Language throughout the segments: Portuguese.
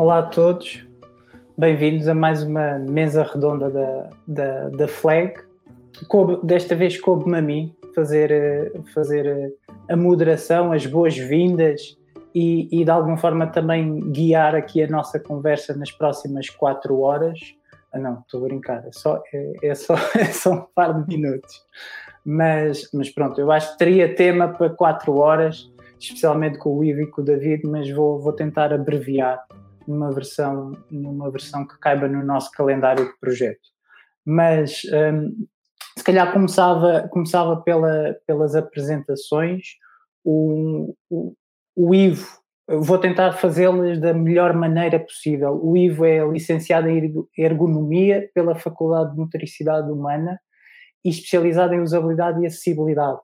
Olá a todos, bem-vindos a mais uma mesa redonda da, da, da Flag. Coube, desta vez coube-me a mim fazer, fazer a moderação, as boas-vindas e, e, de alguma forma também guiar aqui a nossa conversa nas próximas quatro horas. Ah, não, estou a brincar, é só, é, é, só, é só um par de minutos. Mas, mas pronto, eu acho que teria tema para quatro horas, especialmente com o Ivo e com o David, mas vou, vou tentar abreviar numa versão, numa versão que caiba no nosso calendário de projeto. Mas um, se calhar começava, começava pela, pelas apresentações. O, o, o Ivo, vou tentar fazê-las da melhor maneira possível. O Ivo é licenciado em Ergonomia pela Faculdade de Motricidade Humana e especializado em usabilidade e acessibilidade.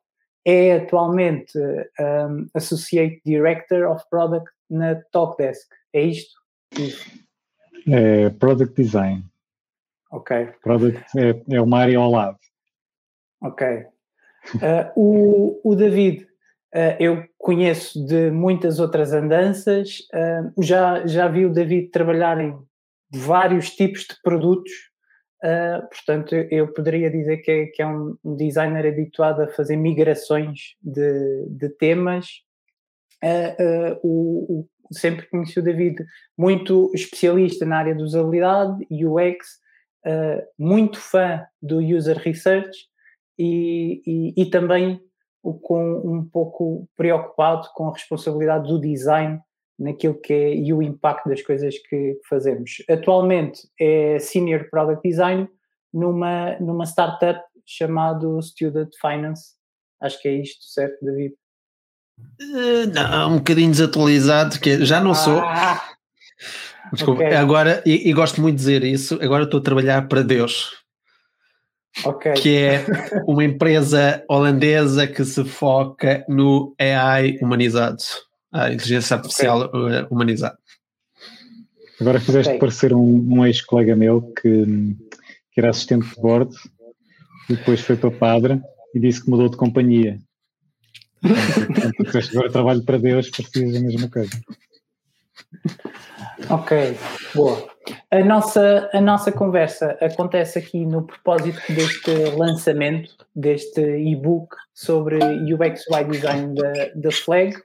É atualmente um, Associate Director of Product na Talkdesk. É isto? É Product Design. Ok. Product é, é uma área ao lado. Ok. Uh, o, o David, uh, eu conheço de muitas outras andanças, uh, já, já vi o David trabalhar em vários tipos de produtos, portanto, eu poderia dizer que é, que é um, designer habituado a fazer migrações de, de temas. O, o, sempre conheci o David muito especialista na área de usabilidade, UX, muito fã do user research e, e, e também com um pouco preocupado com a responsabilidade do design naquilo que é e o impacto das coisas que fazemos. Atualmente é Senior Product Design numa, numa startup chamado Student Finance. Acho que é isto, certo, David? Uh, não, um bocadinho desatualizado, que já não ah, sou. Desculpa, okay. agora, e, e, gosto muito de dizer isso, agora estou a trabalhar para Deus. Okay. Que é uma empresa holandesa que se foca no AI humanizado, a inteligência artificial okay. Eh, humanizada. Agora fizeste okay. parecer um, um ex-colega meu que, que era assistente de bordo e depois foi para padre e disse que mudou de companhia. Portanto, agora trabalho para Deus, precisas a mesma coisa. Ok, boa. A nossa, a nossa conversa acontece aqui no propósito deste lançamento, deste e-book sobre UX UI Design da, da Flag.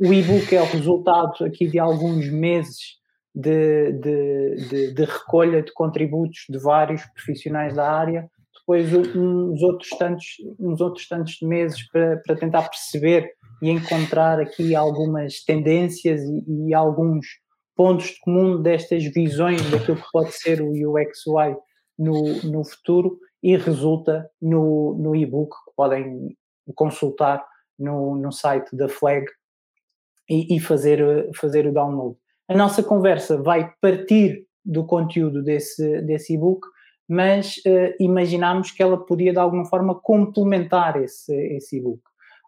O e-book é o resultado aqui de alguns meses de, de, de, de recolha de contributos de vários profissionais da área, depois uns outros tantos, uns outros tantos meses para, para tentar perceber e encontrar aqui algumas tendências e, e alguns pontos de comum destas visões daquilo que pode ser o UX UI no, no futuro e resulta no, no e-book que podem consultar no, no site da Flag e, e, fazer, fazer o download. A nossa conversa vai partir do conteúdo desse, desse e-book, mas uh, imaginamos que ela podia de alguma forma complementar esse, e-book.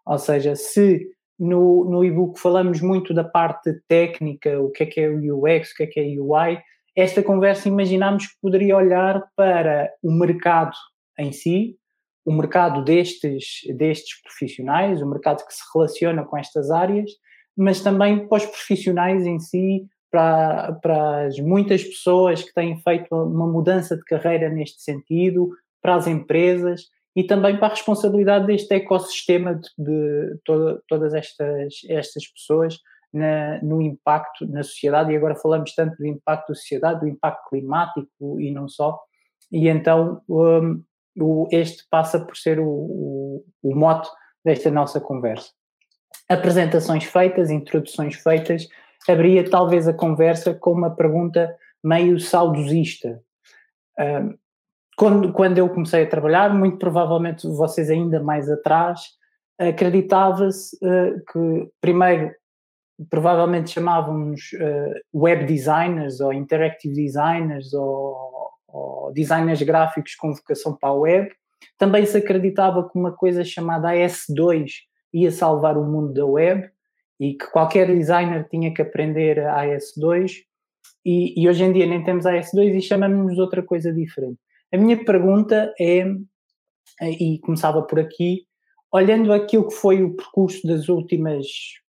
Ou seja, se no, no e-book falamos muito da parte técnica, o que é que é o UX, o que é que é UI. Esta conversa imaginamos que poderia olhar para o mercado em si, o mercado destes, destes profissionais, o mercado que se relaciona com estas áreas, mas também para os profissionais em si, para, para as muitas pessoas que têm feito uma mudança de carreira neste sentido, para as empresas e também para a responsabilidade deste ecossistema de, de toda, todas estas, estas pessoas na, no impacto na sociedade, e agora falamos tanto do impacto da sociedade, do impacto climático e não só, e então um, o, este passa por ser o, o, o mote desta nossa conversa. Apresentações feitas, introduções feitas, abria talvez a conversa com uma pergunta meio saudosista. Um, quando, quando eu comecei a trabalhar, muito provavelmente vocês ainda mais atrás, acreditava-se uh, que, primeiro, provavelmente chamávamos uh, web designers ou interactive designers ou, ou, designers gráficos com vocação para a web. Também se acreditava que uma coisa chamada AS2 ia salvar o mundo da web e que qualquer designer tinha que aprender a AS2 e, e hoje em dia nem temos AS2 e chamamos-nos outra coisa diferente. A minha pergunta é, e começava por aqui, olhando aquilo que foi o percurso das últimas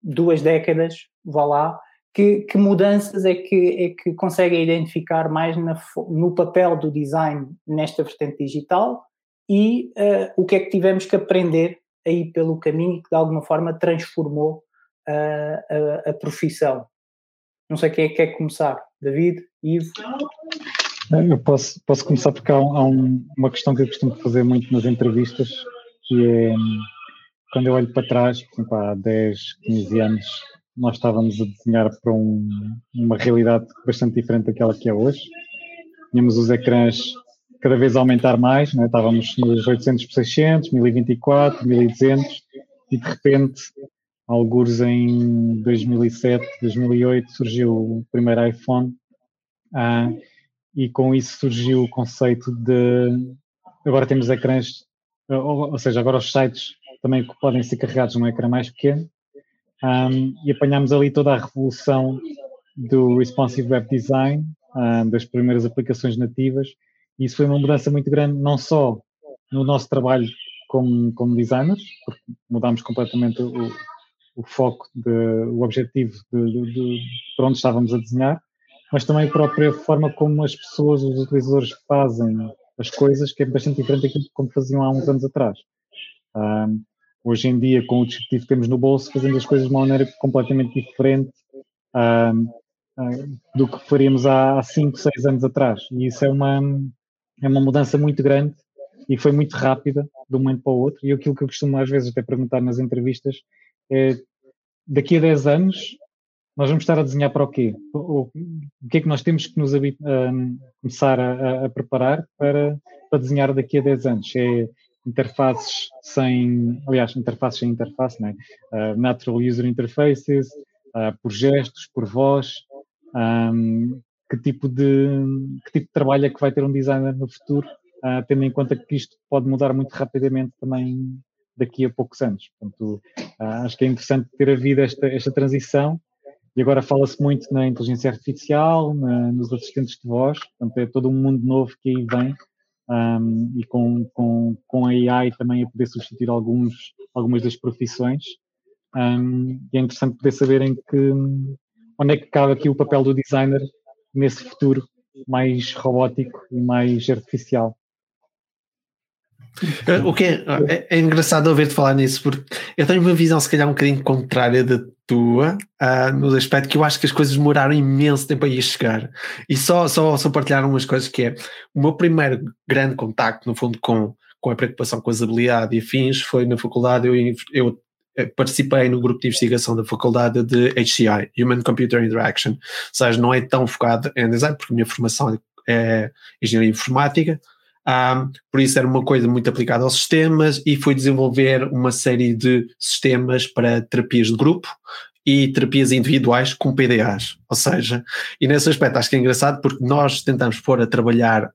duas décadas, vá lá, que, que, mudanças é que, é que conseguem identificar mais na, no papel do design nesta vertente digital e uh, o que é que tivemos que aprender aí pelo caminho que de alguma forma transformou uh, a, a, profissão. Não sei quem é que quer começar, David, Ivo? Eu posso, posso começar porque há, há um, uma questão que eu costumo fazer muito nas entrevistas, que é quando eu olho para trás, por exemplo, há 10, 15 anos, nós estávamos a desenhar para um, uma realidade bastante diferente daquela que é hoje. Tínhamos os ecrãs cada vez a aumentar mais, né? estávamos nos 800 por 600, 1024, 1200 e de repente, alguns em 2007, 2008, surgiu o primeiro iPhone. Ah, e com isso surgiu o conceito de agora temos ecrãs, ou, ou seja, agora os sites também podem ser carregados num ecrã mais pequeno. Um, e apanhámos ali toda a revolução do responsive web design, um, das primeiras aplicações nativas, e isso foi uma mudança muito grande, não só no nosso trabalho como, como designers, porque mudámos completamente o, o foco, de, o objetivo de, de, de, para onde estávamos a desenhar, mas também a própria forma como as pessoas, os utilizadores fazem as coisas, que é bastante diferente daquilo como faziam há uns anos atrás. Um, hoje em dia, com o dispositivo que temos no bolso, fazemos as coisas de uma maneira completamente diferente uh, do que faríamos há 5, 6 anos atrás. E isso é uma, é uma mudança muito grande e foi muito rápida de um momento para o outro. E aquilo que eu costumo às vezes até perguntar nas entrevistas daqui a 10 anos, nós vamos estar a desenhar para o quê? O, o que é que nós temos que nos uh, começar a, a, preparar para, para desenhar daqui a 10 anos? É interfaces sem, aliás, interfaces sem interface, né? Uh, natural user interfaces, uh, por gestos, por voz, um, que tipo de que tipo de trabalho é que vai ter um designer no futuro, uh, tendo em conta que isto pode mudar muito rapidamente também daqui a poucos anos. Portanto, acho que é interessante ter havido esta, esta transição e agora fala-se muito na inteligência artificial, na, nos assistentes de voz, portanto é todo um mundo novo que aí vem um, e com, com, com a AI também a poder substituir alguns, algumas das profissões. Um, e é interessante poder saber em que, onde é que cabe aqui o papel do designer nesse futuro mais robótico e mais artificial. O que é, é, é engraçado ouvir-te falar nisso, porque eu tenho uma visão, se calhar, um bocadinho contrária da tua, uh, no aspecto que eu acho que as coisas demoraram imenso tempo a ir chegar. E só, só, só partilhar umas coisas que é o meu primeiro grande contacto, no fundo, com, com a preocupação com as habilidades e afins foi na faculdade. Eu, eu eh, participei no grupo de investigação da faculdade de HCI, Human Computer Interaction. Ou seja, não é tão focado em design, porque a minha formação é engenharia informática um, por isso era uma coisa muito aplicada aos sistemas e foi desenvolver uma série de sistemas para terapias de grupo e terapias individuais com PDAs. Ou seja, e nesse aspecto acho que é engraçado porque nós tentamos pôr a trabalhar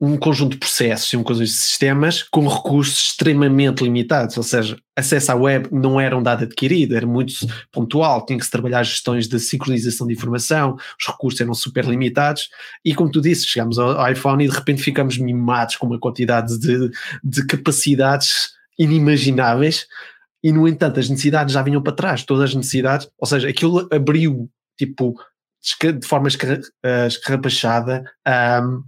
um conjunto de processos e um conjunto de sistemas com recursos extremamente limitados, ou seja, acesso à web não era um dado adquirido, era muito pontual, tinha que se trabalhar gestões de sincronização de informação, os recursos eram super limitados e como tu disse, chegamos ao iPhone e de repente ficamos mimados com uma quantidade de, de capacidades inimagináveis e no entanto as necessidades já vinham para trás, todas as necessidades, ou seja, aquilo abriu tipo de forma eh, escarrapachada um,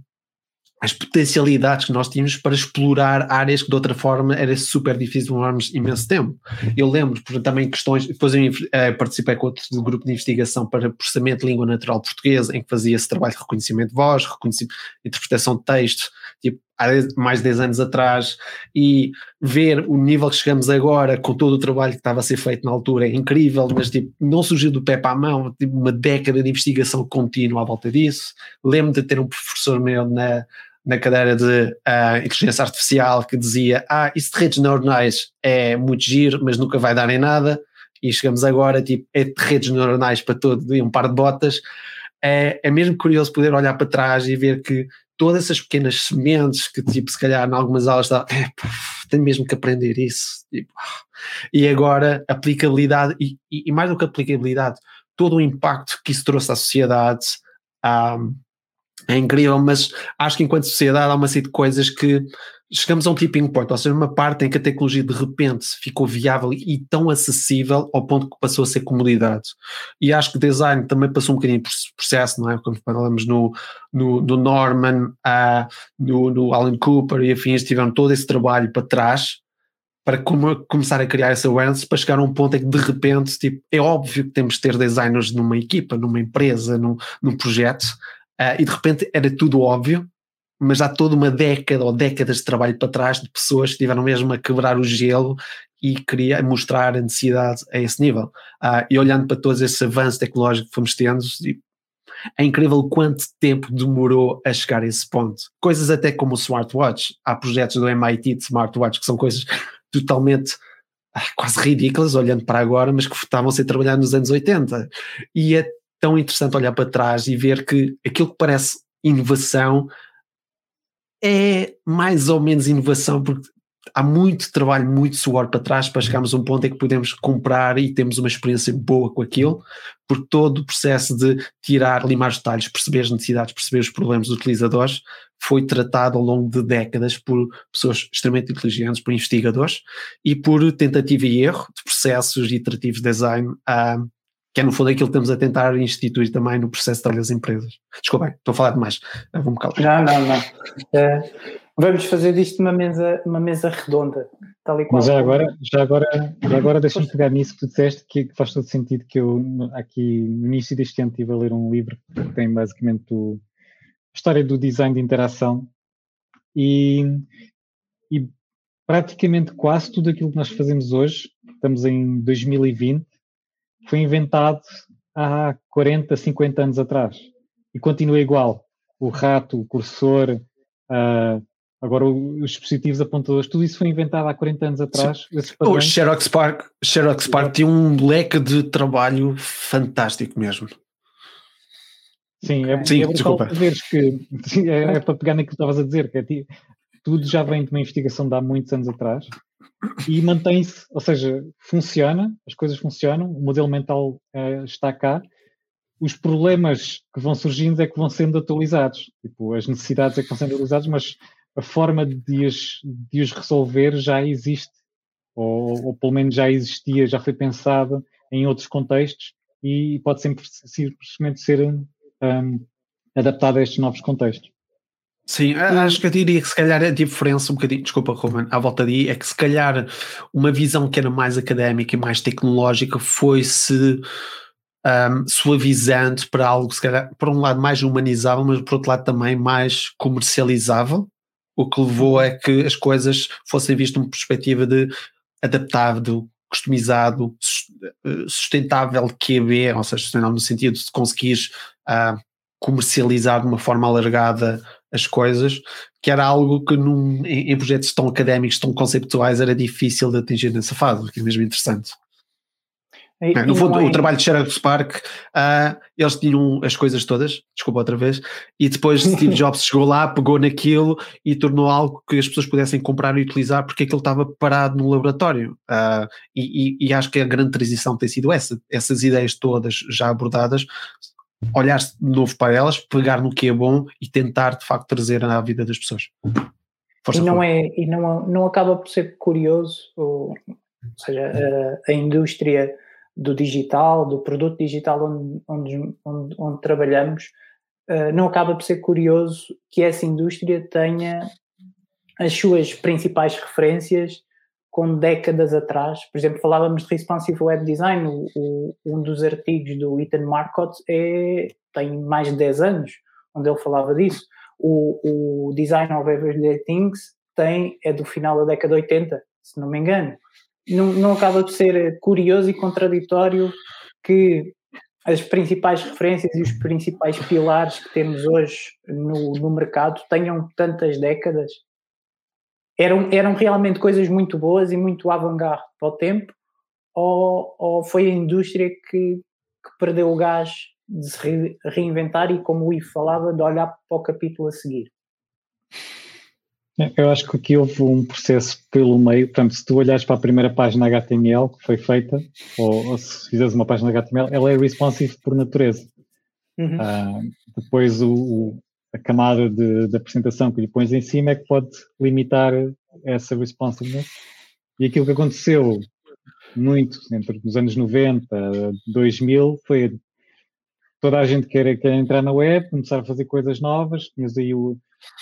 as potencialidades que nós tínhamos para explorar áreas que de outra forma era super difícil demorarmos imenso tempo. Eu lembro por, também questões, depois eu eh, participei com outro grupo de investigação para processamento de língua natural portuguesa, em que fazia esse trabalho de reconhecimento de voz, reconhecimento, interpretação de texto, tipo, há mais de 10 anos atrás, e ver o nível que chegamos agora com todo o trabalho que estava a ser feito na altura é incrível, mas tipo, não surgiu do pé para a mão, tipo, uma década de investigação contínua à volta disso. Lembro de ter um professor meu na na cadeira de uh, inteligência artificial que dizia: Ah, isso de redes neuronais é muito giro, mas nunca vai dar em nada. E chegamos agora, tipo, é de redes neuronais para todo e um par de botas. É, é mesmo curioso poder olhar para trás e ver que todas essas pequenas sementes que, tipo, se calhar em algumas aulas está, é, tenho mesmo que aprender isso. Tipo, e agora, aplicabilidade, e, e, mais do que aplicabilidade, todo o impacto que isso trouxe à sociedade. Um, é incrível, mas acho que enquanto sociedade há uma série de coisas que chegamos a um tipping point, ou seja, uma parte em que a tecnologia de repente ficou viável e tão acessível ao ponto que passou a ser comodidade. E acho que o design também passou um bocadinho por processo, não é? Quando falamos no, no, no Norman, uh, no, no Alan Cooper e afins, tiveram todo esse trabalho para trás para começar a criar essa awareness para chegar a um ponto em que de repente tipo, é óbvio que temos de ter designers numa equipa, numa empresa, num, num projeto, uh, e de repente era tudo óbvio, mas há toda uma década ou décadas de trabalho para trás de pessoas que estiveram mesmo a quebrar o gelo e queria mostrar a necessidade a esse nível. Uh, e olhando para todos esses avanços tecnológicos que fomos tendo, é incrível quanto tempo demorou a chegar a esse ponto. Coisas até como o smartwatch. Há projetos do MIT de smartwatch que são coisas totalmente ah, quase ridículas, olhando para agora, mas que estavam a ser trabalhadas nos anos 80. E é tão interessante olhar para trás e ver que aquilo que parece inovação é mais ou menos inovação, porque há muito trabalho, muito suor para trás para chegarmos a um ponto em que podemos comprar e temos uma experiência boa com aquilo, porque todo o processo de tirar, limar os detalhes, perceber as necessidades, perceber os problemas dos utilizadores, foi tratado ao longo de décadas por pessoas extremamente inteligentes, por investigadores e por tentativa e erro de processos iterativos de design uh, que é no fundo aquilo que estamos a tentar instituir também no processo de trabalho das empresas. Desculpem, estou a falar demais, vou-me calar. Não, não, não. É, vamos fazer disto uma mesa, uma mesa redonda, tal e qual. Mas já agora, já agora, já agora deixa-me pegar nisso que tu disseste, que faz todo sentido que eu aqui no início deste ano estive a ler um livro que tem basicamente o, a história do design de interação e, e praticamente quase tudo aquilo que nós fazemos hoje, estamos em 2020, foi inventado há 40, 50 anos atrás e continua igual. O rato, o cursor, uh, agora os dispositivos apontadores, tudo isso foi inventado há 40 anos atrás. O Xerox Park, Xerox Park tinha um leque de trabalho fantástico mesmo. Sim, é, Sim, é desculpa. Que, é, é, para pegar naquilo que estavas a dizer, que é, tudo já vem de uma investigação de há muitos anos atrás e mantém-se, ou seja, funciona, as coisas funcionam, o modelo mental uh, está cá, os problemas que vão surgindo é que vão sendo atualizados, tipo, as necessidades é que vão sendo atualizadas, mas a forma de os, de os resolver já existe, ou, ou pelo menos já existia, já foi pensada em outros contextos e pode sempre simplesmente ser um, adaptada a estes novos contextos. Sim, acho que eu diria que se calhar a diferença um bocadinho, desculpa Ruben, à volta de é que se calhar uma visão que era mais académica e mais tecnológica foi-se um, suavizando para algo, se calhar, por um lado mais humanizável, mas por outro lado também mais comercializável, o que levou a que as coisas fossem vistas numa perspectiva de adaptável, customizado, eh, sustentável QB, ou seja, sustentável no sentido de conseguires uh, comercializar de uma forma alargada as coisas, que era algo que num, em, em, projetos tão académicos, tão conceptuais, era difícil de atingir nessa fase, que é mesmo interessante. E, no fundo, é... o trabalho de Xerox Park, uh, eles tinham as coisas todas, desculpa outra vez, e depois Steve Jobs chegou lá, pegou naquilo e tornou algo que as pessoas pudessem comprar e utilizar porque aquilo estava parado no laboratório. Uh, e, e, e, acho que a grande transição tem sido essa. Essas ideias todas já abordadas olhar de novo para elas, pegar no que é bom e tentar de facto trazer à vida das pessoas. Força e não, é, e não, não acaba por ser curioso, ou, ou seja, a, a, indústria do digital, do produto digital onde, onde, onde, onde trabalhamos, uh, não acaba por ser curioso que essa indústria tenha as suas principais referências com décadas atrás. Por exemplo, falávamos de responsive web design, o, o, um dos artigos do Ethan Marcotte é, tem mais de 10 anos, onde ele falava disso. O, o Design of Everyday Things tem, é do final da década de 80, se não me engano. Não, não acaba de ser curioso e contraditório que as principais referências e os principais pilares que temos hoje no, no mercado tenham tantas décadas eram, eram realmente coisas muito boas e muito avant-garde para o tempo, ou, ou foi a indústria que, que perdeu o gás de se re, reinventar e, como o Ivo falava, de olhar para o capítulo a seguir? Eu acho que aqui houve um processo pelo meio. Portanto, se tu olhares para a primeira página HTML que foi feita, ou, ou se fizeres uma página HTML, ela é responsive por natureza. Uhum. Uh, depois o, a camada de, de, apresentação que lhe pões em cima é que pode limitar essa responsiveness. E aquilo que aconteceu muito entre os anos 90, 2000, foi toda a gente quer, quer entrar na web, começar a fazer coisas novas, tinhas aí o,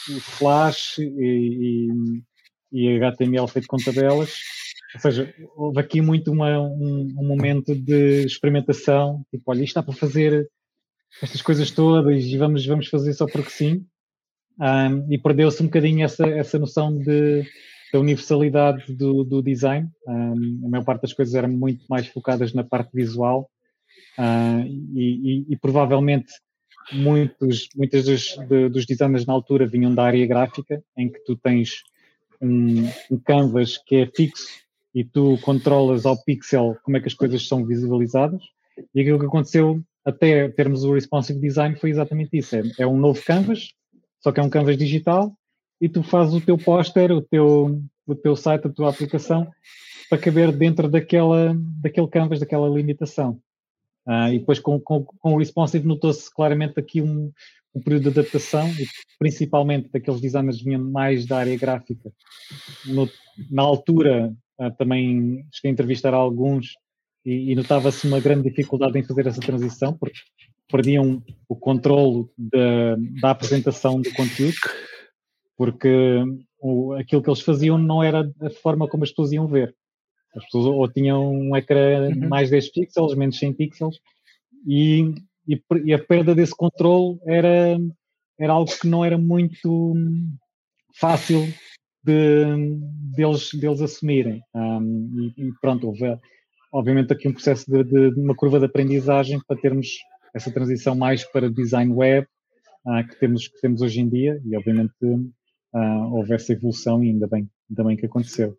o Flash e, e, e, HTML feito com tabelas, ou seja, houve aqui muito uma, um, um, momento de experimentação, tipo, olha, isto dá para fazer estas coisas todas e vamos, vamos fazer só porque sim, um, e perdeu-se um bocadinho essa, essa noção de, da universalidade do, do design, um, a maior parte das coisas eram muito mais focadas na parte visual, uh, e, e, e provavelmente muitos, muitas dos, de, dos designers na altura vinham da área gráfica, em que tu tens um, um, canvas que é fixo e tu controlas ao pixel como é que as coisas são visualizadas. E aquilo que aconteceu até termos o responsive design foi exatamente isso. É, é um novo canvas, só que é um canvas digital, e tu fazes o teu póster, o teu, o teu site, a tua aplicação, para caber dentro daquela, daquele canvas, daquela limitação. Uh, e depois com, com, com o responsive notou-se claramente aqui um, um, período de adaptação, principalmente daqueles designers que vinham mais da área gráfica. No, na altura, uh, também cheguei a entrevistar alguns e, e notava-se uma grande dificuldade em fazer essa transição, porque perdiam o controle da, da apresentação do conteúdo, porque o, aquilo que eles faziam não era a forma como as pessoas iam ver. As pessoas ou tinham um ecrã uhum. mais 10 pixels, menos 100 pixels, e, e, e, a perda desse controle era, era algo que não era muito fácil de, deles, deles assumirem. Um, e, e, pronto, houve obviamente aqui um processo de, de, uma curva de aprendizagem para termos essa transição mais para design web uh, que, temos, que temos hoje em dia, e obviamente uh, houve essa evolução e ainda bem, ainda bem que aconteceu.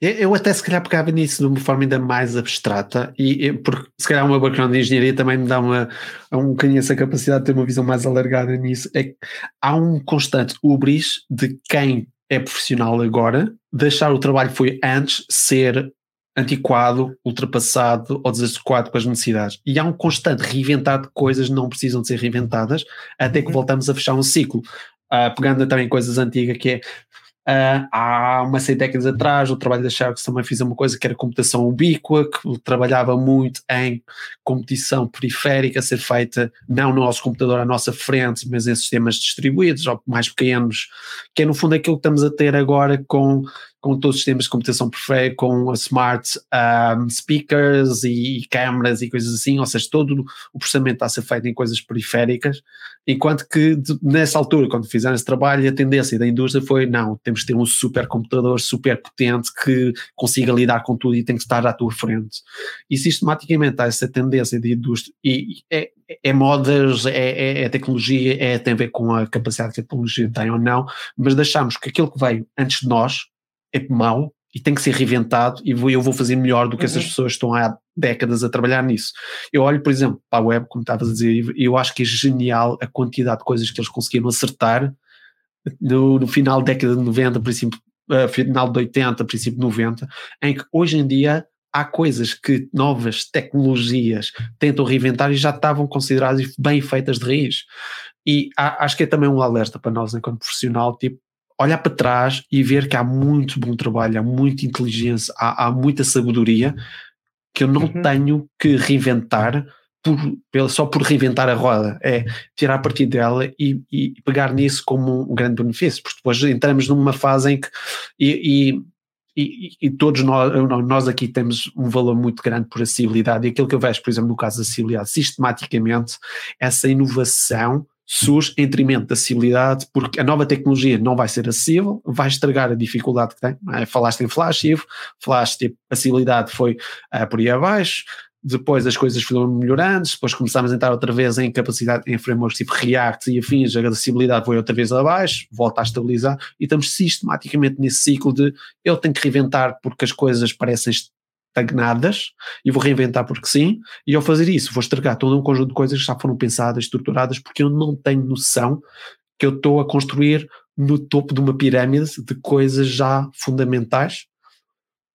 Eu até se calhar pegava nisso de uma forma ainda mais abstrata, e porque se calhar meu background de engenharia também me dá uma, um bocadinho essa capacidade de ter uma visão mais alargada nisso. É que há um constante ubris de quem é profissional agora, deixar o trabalho que foi antes ser antiquado, ultrapassado ou desadequado com as necessidades. E há um constante reinventar de coisas que não precisam de ser reinventadas, até que uhum. voltamos a fechar um ciclo. Uh, pegando também coisas antigas, que é Uh, há umas seis décadas atrás, o trabalho da Sharks também fiz uma coisa que era computação ubíqua, que trabalhava muito em competição periférica, ser feita não no nosso computador à nossa frente, mas em sistemas distribuídos ou mais pequenos, que é no fundo aquilo que estamos a ter agora com com todos os sistemas de computação perfeita, com smart um, speakers e, e câmaras e coisas assim, ou seja, todo o processamento está a ser feito em coisas periféricas, enquanto que de, nessa altura, quando fizeram esse trabalho, a tendência da indústria foi, não, temos que ter um super computador super potente que consiga lidar com tudo e tem que estar à tua frente. E sistematicamente há essa tendência de indústria, e é, é modas, é, é, é, tecnologia, é, tem a ver com a capacidade que a tecnologia tem ou não, mas deixamos que aquilo que veio antes de nós, é mau e tem que ser reinventado e eu vou fazer melhor do que uhum. essas pessoas estão há décadas a trabalhar nisso. Eu olho, por exemplo, para a web, como estavas a dizer, e eu acho que é genial a quantidade de coisas que eles conseguiram acertar no, no final da década de 90, princípio, uh, final de 80, princípio de 90, em que hoje em dia há coisas que novas tecnologias tentam reinventar e já estavam consideradas bem feitas de raiz. E há, acho que é também um alerta para nós, enquanto profissional, tipo, olhar para trás e ver que há muito bom trabalho, há muita inteligência, há, há muita sabedoria que eu não uhum. tenho que reinventar por, só por reinventar a roda, é tirar partido dela e, e, pegar nisso como um grande benefício, porque depois entramos numa fase em que e, e, e, todos nós, nós aqui temos um valor muito grande por acessibilidade e aquilo que eu vejo, por exemplo, no caso da acessibilidade, sistematicamente essa inovação surge em detrimento da acessibilidade, porque a nova tecnologia não vai ser acessível, vai estragar a dificuldade que tem. É? Falaste em Flash, Ivo, Flash, tipo, acessibilidade foi uh, por aí abaixo, depois as coisas foram melhorando, depois começámos a entrar outra vez em capacidade, em frameworks tipo React e afins, a acessibilidade foi outra vez abaixo, volta a estabilizar, e estamos sistematicamente nesse ciclo de eu tenho que reinventar porque as coisas parecem estagnadas e vou reinventar porque sim, e ao fazer isso vou estragar todo um conjunto de coisas que já foram pensadas, estruturadas, porque eu não tenho noção que eu estou a construir no topo de uma pirâmide de coisas já fundamentais,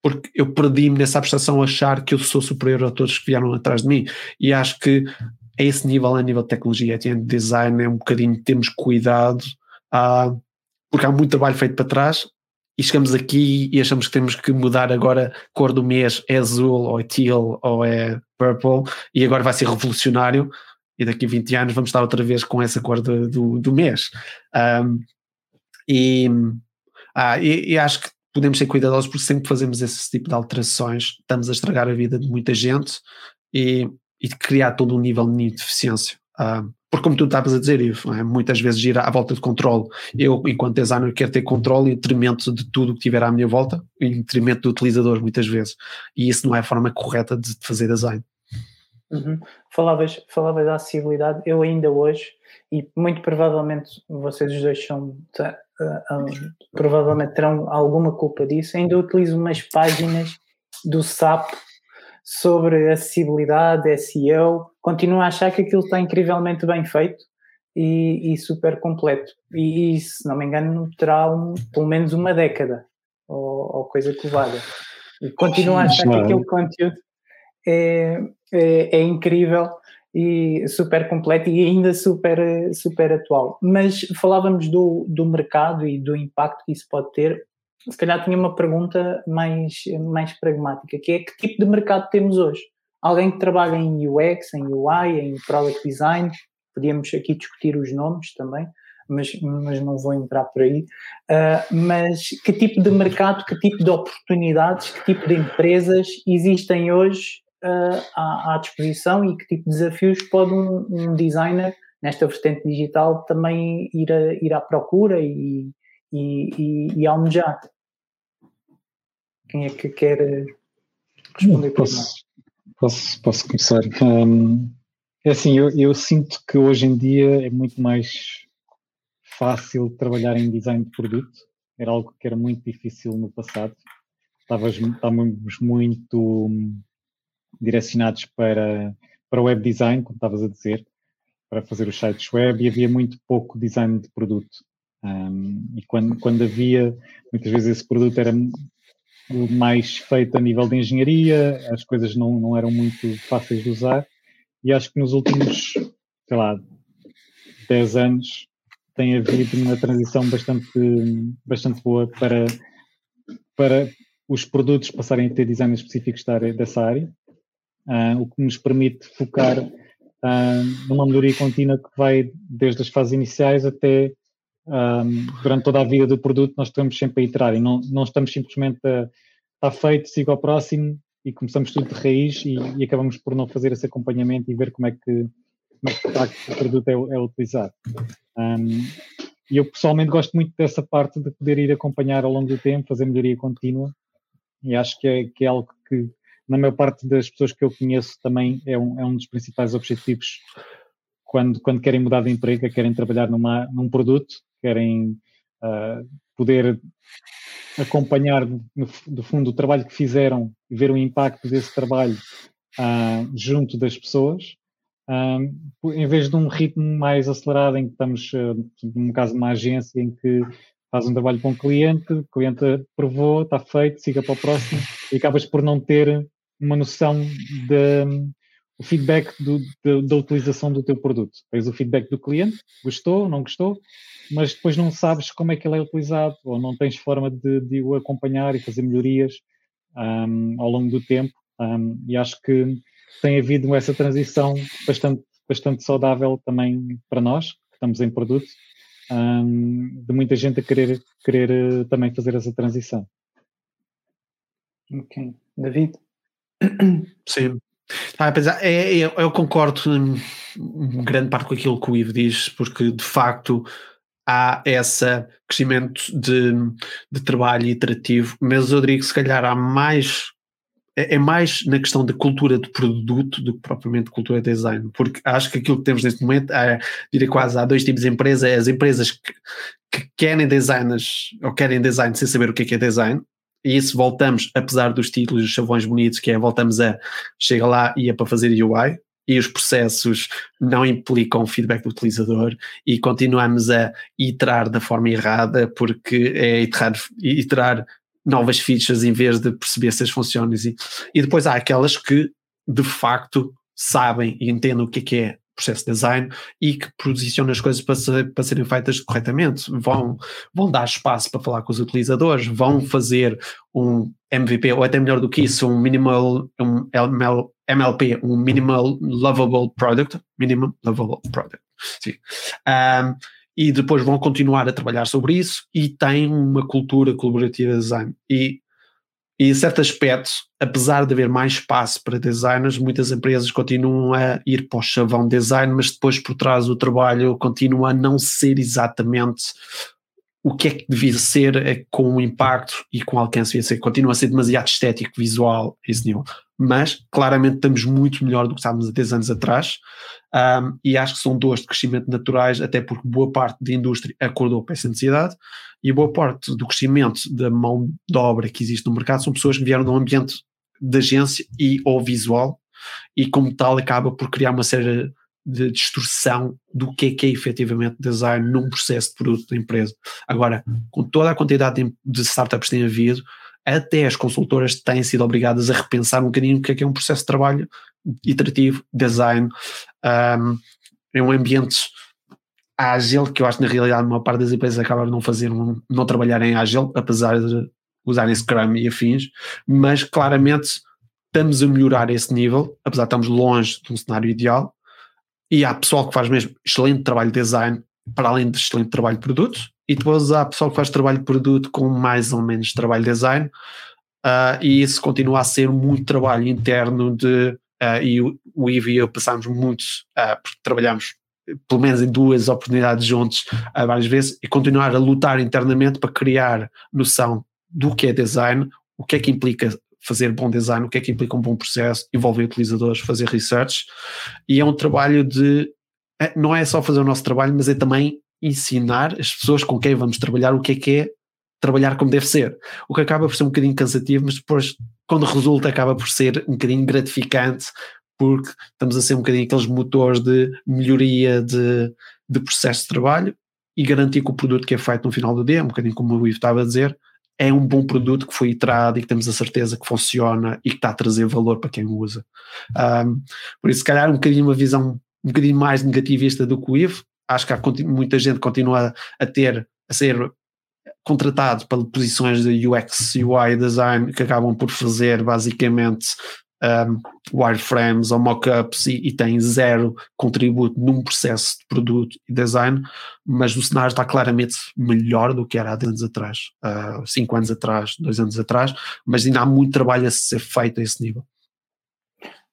porque eu perdi-me nessa abstração a achar que eu sou superior a todos que vieram atrás de mim, e acho que a esse nível, a nível de tecnologia, de design, é um bocadinho, temos cuidado, uh, porque há muito trabalho feito para trás e chegamos aqui e achamos que temos que mudar agora cor do mês, é azul, ou é teal, ou é purple, e agora vai ser revolucionário, e daqui a 20 anos vamos estar outra vez com essa cor de, do, do mês. Um, e, ah, e, e, acho que podemos ser cuidadosos porque sempre que fazemos esse tipo de alterações estamos a estragar a vida de muita gente e, e criar todo um nível de deficiência. Uh, porque como tu estavas a dizer, Ivo, é? muitas vezes gira à volta de controle. Eu, enquanto designer, quero ter controle em detrimento de tudo o que tiver à minha volta, em detrimento do utilizador, muitas vezes. E isso não é a forma correta de fazer design. Uhum. Falavas, falavas da acessibilidade, eu ainda hoje, e muito provavelmente vocês os dois são, uh, uh, provavelmente terão alguma culpa disso, ainda utilizo umas páginas do SAP sobre acessibilidade, SEO, continuo a achar que aquilo está incrivelmente bem feito e, e super completo. E, e, se não me engano, terá um, pelo menos uma década ou, ou coisa covada. E continuo a achar que aquele conteúdo é, é, é, incrível e super completo e ainda super, super atual. Mas falávamos do, do mercado e do impacto que isso pode ter. Se calhar tinha uma pergunta mais, mais pragmática, que é que tipo de mercado temos hoje? Alguém que trabalha em UX, em UI, em Product Design, podíamos aqui discutir os nomes também, mas, mas não vou entrar por aí. Uh, mas que tipo de mercado, que tipo de oportunidades, que tipo de empresas existem hoje uh, à, à, disposição e que tipo de desafios pode um, um, designer nesta vertente digital também ir, a, ir à procura e, e, e, e almejar? Quem é que quer responder posso, posso, posso começar. Um, é assim, eu, eu sinto que hoje em dia é muito mais fácil trabalhar em design de produto. Era algo que era muito difícil no passado. Estávamos muito direcionados para, para web design, como estavas a dizer, para fazer os sites web, e havia muito pouco design de produto. Um, e quando, quando havia, muitas vezes esse produto era mais feito a nível de engenharia, as coisas não, não eram muito fáceis de usar, e acho que nos últimos, sei lá, 10 anos tem havido uma transição bastante, bastante boa para, para os produtos passarem a ter designers específicos dessa área uh, o que nos permite focar uh, numa melhoria contínua que vai desde as fases iniciais até um, durante toda a vida do produto, nós estamos sempre a iterar e não, não estamos simplesmente a está feito, siga ao próximo e começamos tudo de raiz e, e, acabamos por não fazer esse acompanhamento e ver como é que, como é que o produto é, é utilizado. Um, e eu pessoalmente gosto muito dessa parte de poder ir acompanhar ao longo do tempo, fazer melhoria contínua e acho que é, que é algo que na maior parte das pessoas que eu conheço também é um, é um dos principais objetivos quando, quando querem mudar de emprego, querem trabalhar numa, num produto, querem uh, poder acompanhar no, do fundo o trabalho que fizeram e ver o impacto desse trabalho uh, junto das pessoas, uh, em vez de um ritmo mais acelerado em que estamos, uh, no caso de uma agência em que faz um trabalho com o cliente, o cliente aprovou, está feito, siga para o próximo e acabas por não ter uma noção de o feedback do, de, da utilização do teu produto. Tens o feedback do cliente, gostou, não gostou, mas depois não sabes como é que ele é utilizado ou não tens forma de, de o acompanhar e fazer melhorias um, ao longo do tempo. Um, e acho que tem havido essa transição bastante, bastante saudável também para nós, que estamos em produto, um, de muita gente a querer, querer eh, também fazer essa transição. Ok. David? Sim. Ah, é, é, eu concordo em grande parte com aquilo que o Ivo diz, porque de facto há esse crescimento de, de trabalho iterativo, mas eu diria que se calhar há mais é, é mais na questão da cultura de produto do que propriamente cultura de design, porque acho que aquilo que temos neste momento, é, diria quase, há dois tipos de empresas, é as empresas que, que querem designers ou querem design sem saber o que é, que é design, isso voltamos, apesar dos títulos e os chavões bonitos, que é voltamos a chega lá e é para fazer UI, e os processos não implicam feedback do utilizador e continuamos a iterar da forma errada porque é iterar, iterar novas features em vez de perceber se as funcionam. E, e depois há aquelas que de facto sabem e entendem o que é, que é processo de design e que posiciona as coisas para, ser, para serem feitas corretamente. Vão, vão dar espaço para falar com os utilizadores, vão fazer um MVP, ou até melhor do que isso, um minimal, um ML, MLP, um Minimal Lovable Product, Minimum Lovable Product, sim. Um, e depois vão continuar a trabalhar sobre isso e têm uma cultura colaborativa de design. E e em certo aspecto, apesar de haver mais espaço para designers, muitas empresas continuam a ir para o chavão design, mas depois por trás o trabalho continua a não ser exatamente o que é que devia ser é, com o impacto e com o alcance devia ser. Continua a ser demasiado estético, visual, esse nível. Mas claramente estamos muito melhor do que estávamos há 10 anos atrás um, e acho que são dores de crescimento naturais, até porque boa parte da indústria acordou para essa necessidade e boa parte do crescimento da mão de obra que existe no mercado são pessoas que vieram de um ambiente de agência e ou visual e como tal acaba por criar uma série de distorção do que é que é efetivamente design num processo de produto da empresa. Agora, com toda a quantidade de startups que tem havido, até as consultoras têm sido obrigadas a repensar um bocadinho o que é que é um processo de trabalho iterativo, design, um, é um ambiente ágil, que eu acho que na realidade uma parte das empresas acabam de não fazer, um, não trabalhar em ágil, apesar de usarem Scrum e afins, mas claramente estamos a melhorar esse nível, apesar de estamos longe de um cenário ideal, e há pessoal que faz mesmo excelente trabalho de design, para além de excelente trabalho de produto, e depois há pessoal que faz trabalho de produto com mais ou menos trabalho de design, uh, e isso continua a ser muito trabalho interno de, uh, e o, o Ivy e eu passámos muito, uh, porque trabalhamos pelo menos em duas oportunidades juntos várias vezes, e continuar a lutar internamente para criar noção do que é design, o que é que implica fazer bom design, o que é que implica um bom processo, envolver utilizadores, fazer research, e é um trabalho de, é, não é só fazer o nosso trabalho, mas é também ensinar as pessoas com quem vamos trabalhar o que é que é trabalhar como deve ser, o que acaba por ser um bocadinho cansativo, mas depois quando resulta acaba por ser um bocadinho gratificante, porque estamos a ser um bocadinho aqueles motores de melhoria de, de processo de trabalho e garantir que o produto que é feito no final do dia, um bocadinho como o Ivo estava a dizer, é um bom produto que foi iterado e que temos a certeza que funciona e que está a trazer valor para quem usa. Um, por isso, se calhar, um bocadinho uma visão um bocadinho mais negativista do que o Ivo. Acho que há muita gente continua a ter, a ser contratado para posições de UX, UI design que acabam por fazer basicamente um, wireframes ou mockups e, e tem zero contributo num processo de produto e design, mas o cenário está claramente melhor do que era há 10 anos atrás, 5 uh, anos atrás, 2 anos atrás, mas ainda há muito trabalho a ser feito a esse nível.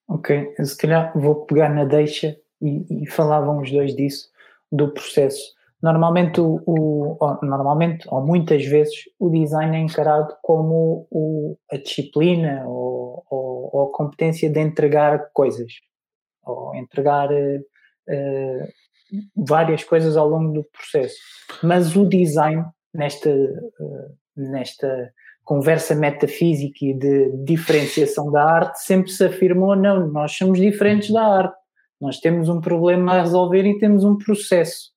Ok, se calhar vou pegar na deixa e, e falavam os dois disso, do processo. Normalmente, o, o ou, normalmente, ou muitas vezes, o design é encarado como o, a disciplina ou, ou, ou, a competência de entregar coisas, ou entregar uh, várias coisas ao longo do processo. Mas o design, nesta, uh, nesta conversa metafísica e de diferenciação da arte, sempre se afirmou: não, nós somos diferentes da arte, nós temos um problema a resolver e temos um processo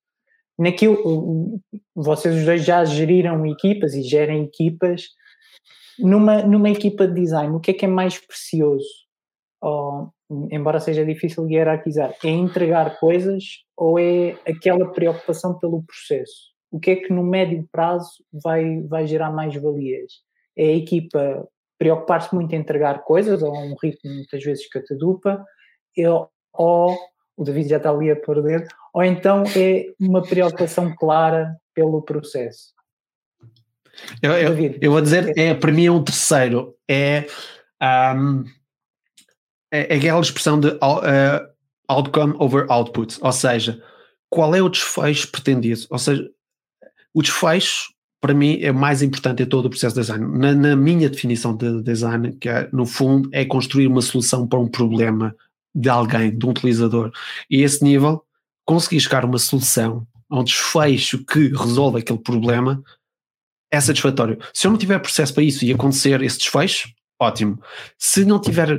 naquilo, vocês os dois já geriram equipas e gerem equipas, numa, numa equipa de design, o que é que é mais precioso? Embora seja difícil hierarquizar, é entregar coisas ou é aquela preocupação pelo processo? O que é que no médio prazo vai, vai gerar mais valias? É a equipa preocupar-se muito em entregar coisas, ou a um ritmo muitas vezes catadupa, ou o David já está ali a perder, ou então é uma preocupação clara pelo processo? Eu, eu, eu vou dizer, é, para mim é um terceiro, é, um, é, é aquela expressão de uh, outcome over output, ou seja, qual é o desfecho pretendido, ou seja, o desfecho para mim é mais importante em todo o processo de design. Na, na minha definição de design, que é, no fundo é construir uma solução para um problema de alguém, de um utilizador. E esse nível, conseguir chegar a uma solução, a um desfecho que resolve aquele problema, é satisfatório. Se eu não tiver processo para isso e acontecer esse desfecho, ótimo. Se não tiver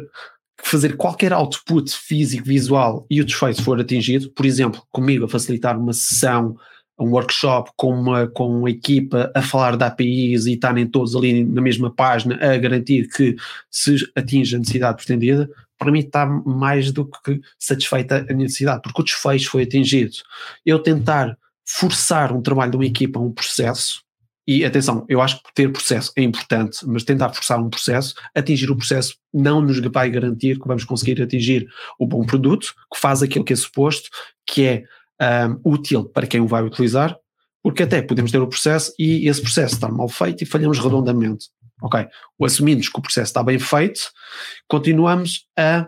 que fazer qualquer output físico, visual e o desfecho for atingido, por exemplo, comigo a facilitar uma sessão, um workshop com uma, com uma equipa a falar de APIs e estarem todos ali na mesma página a garantir que se atinge a necessidade pretendida, para mim está mais do que satisfeita a necessidade, porque o desfecho foi atingido. Eu tentar forçar um trabalho de uma equipa a um processo, e atenção, eu acho que ter processo é importante, mas tentar forçar um processo, atingir o processo não nos vai garantir que vamos conseguir atingir o bom produto, que faz aquilo que é suposto, que é um, útil para quem o vai utilizar, porque até podemos ter o processo e esse processo está mal feito e falhamos redondamente. Ok, assumimos que o processo está bem feito, continuamos a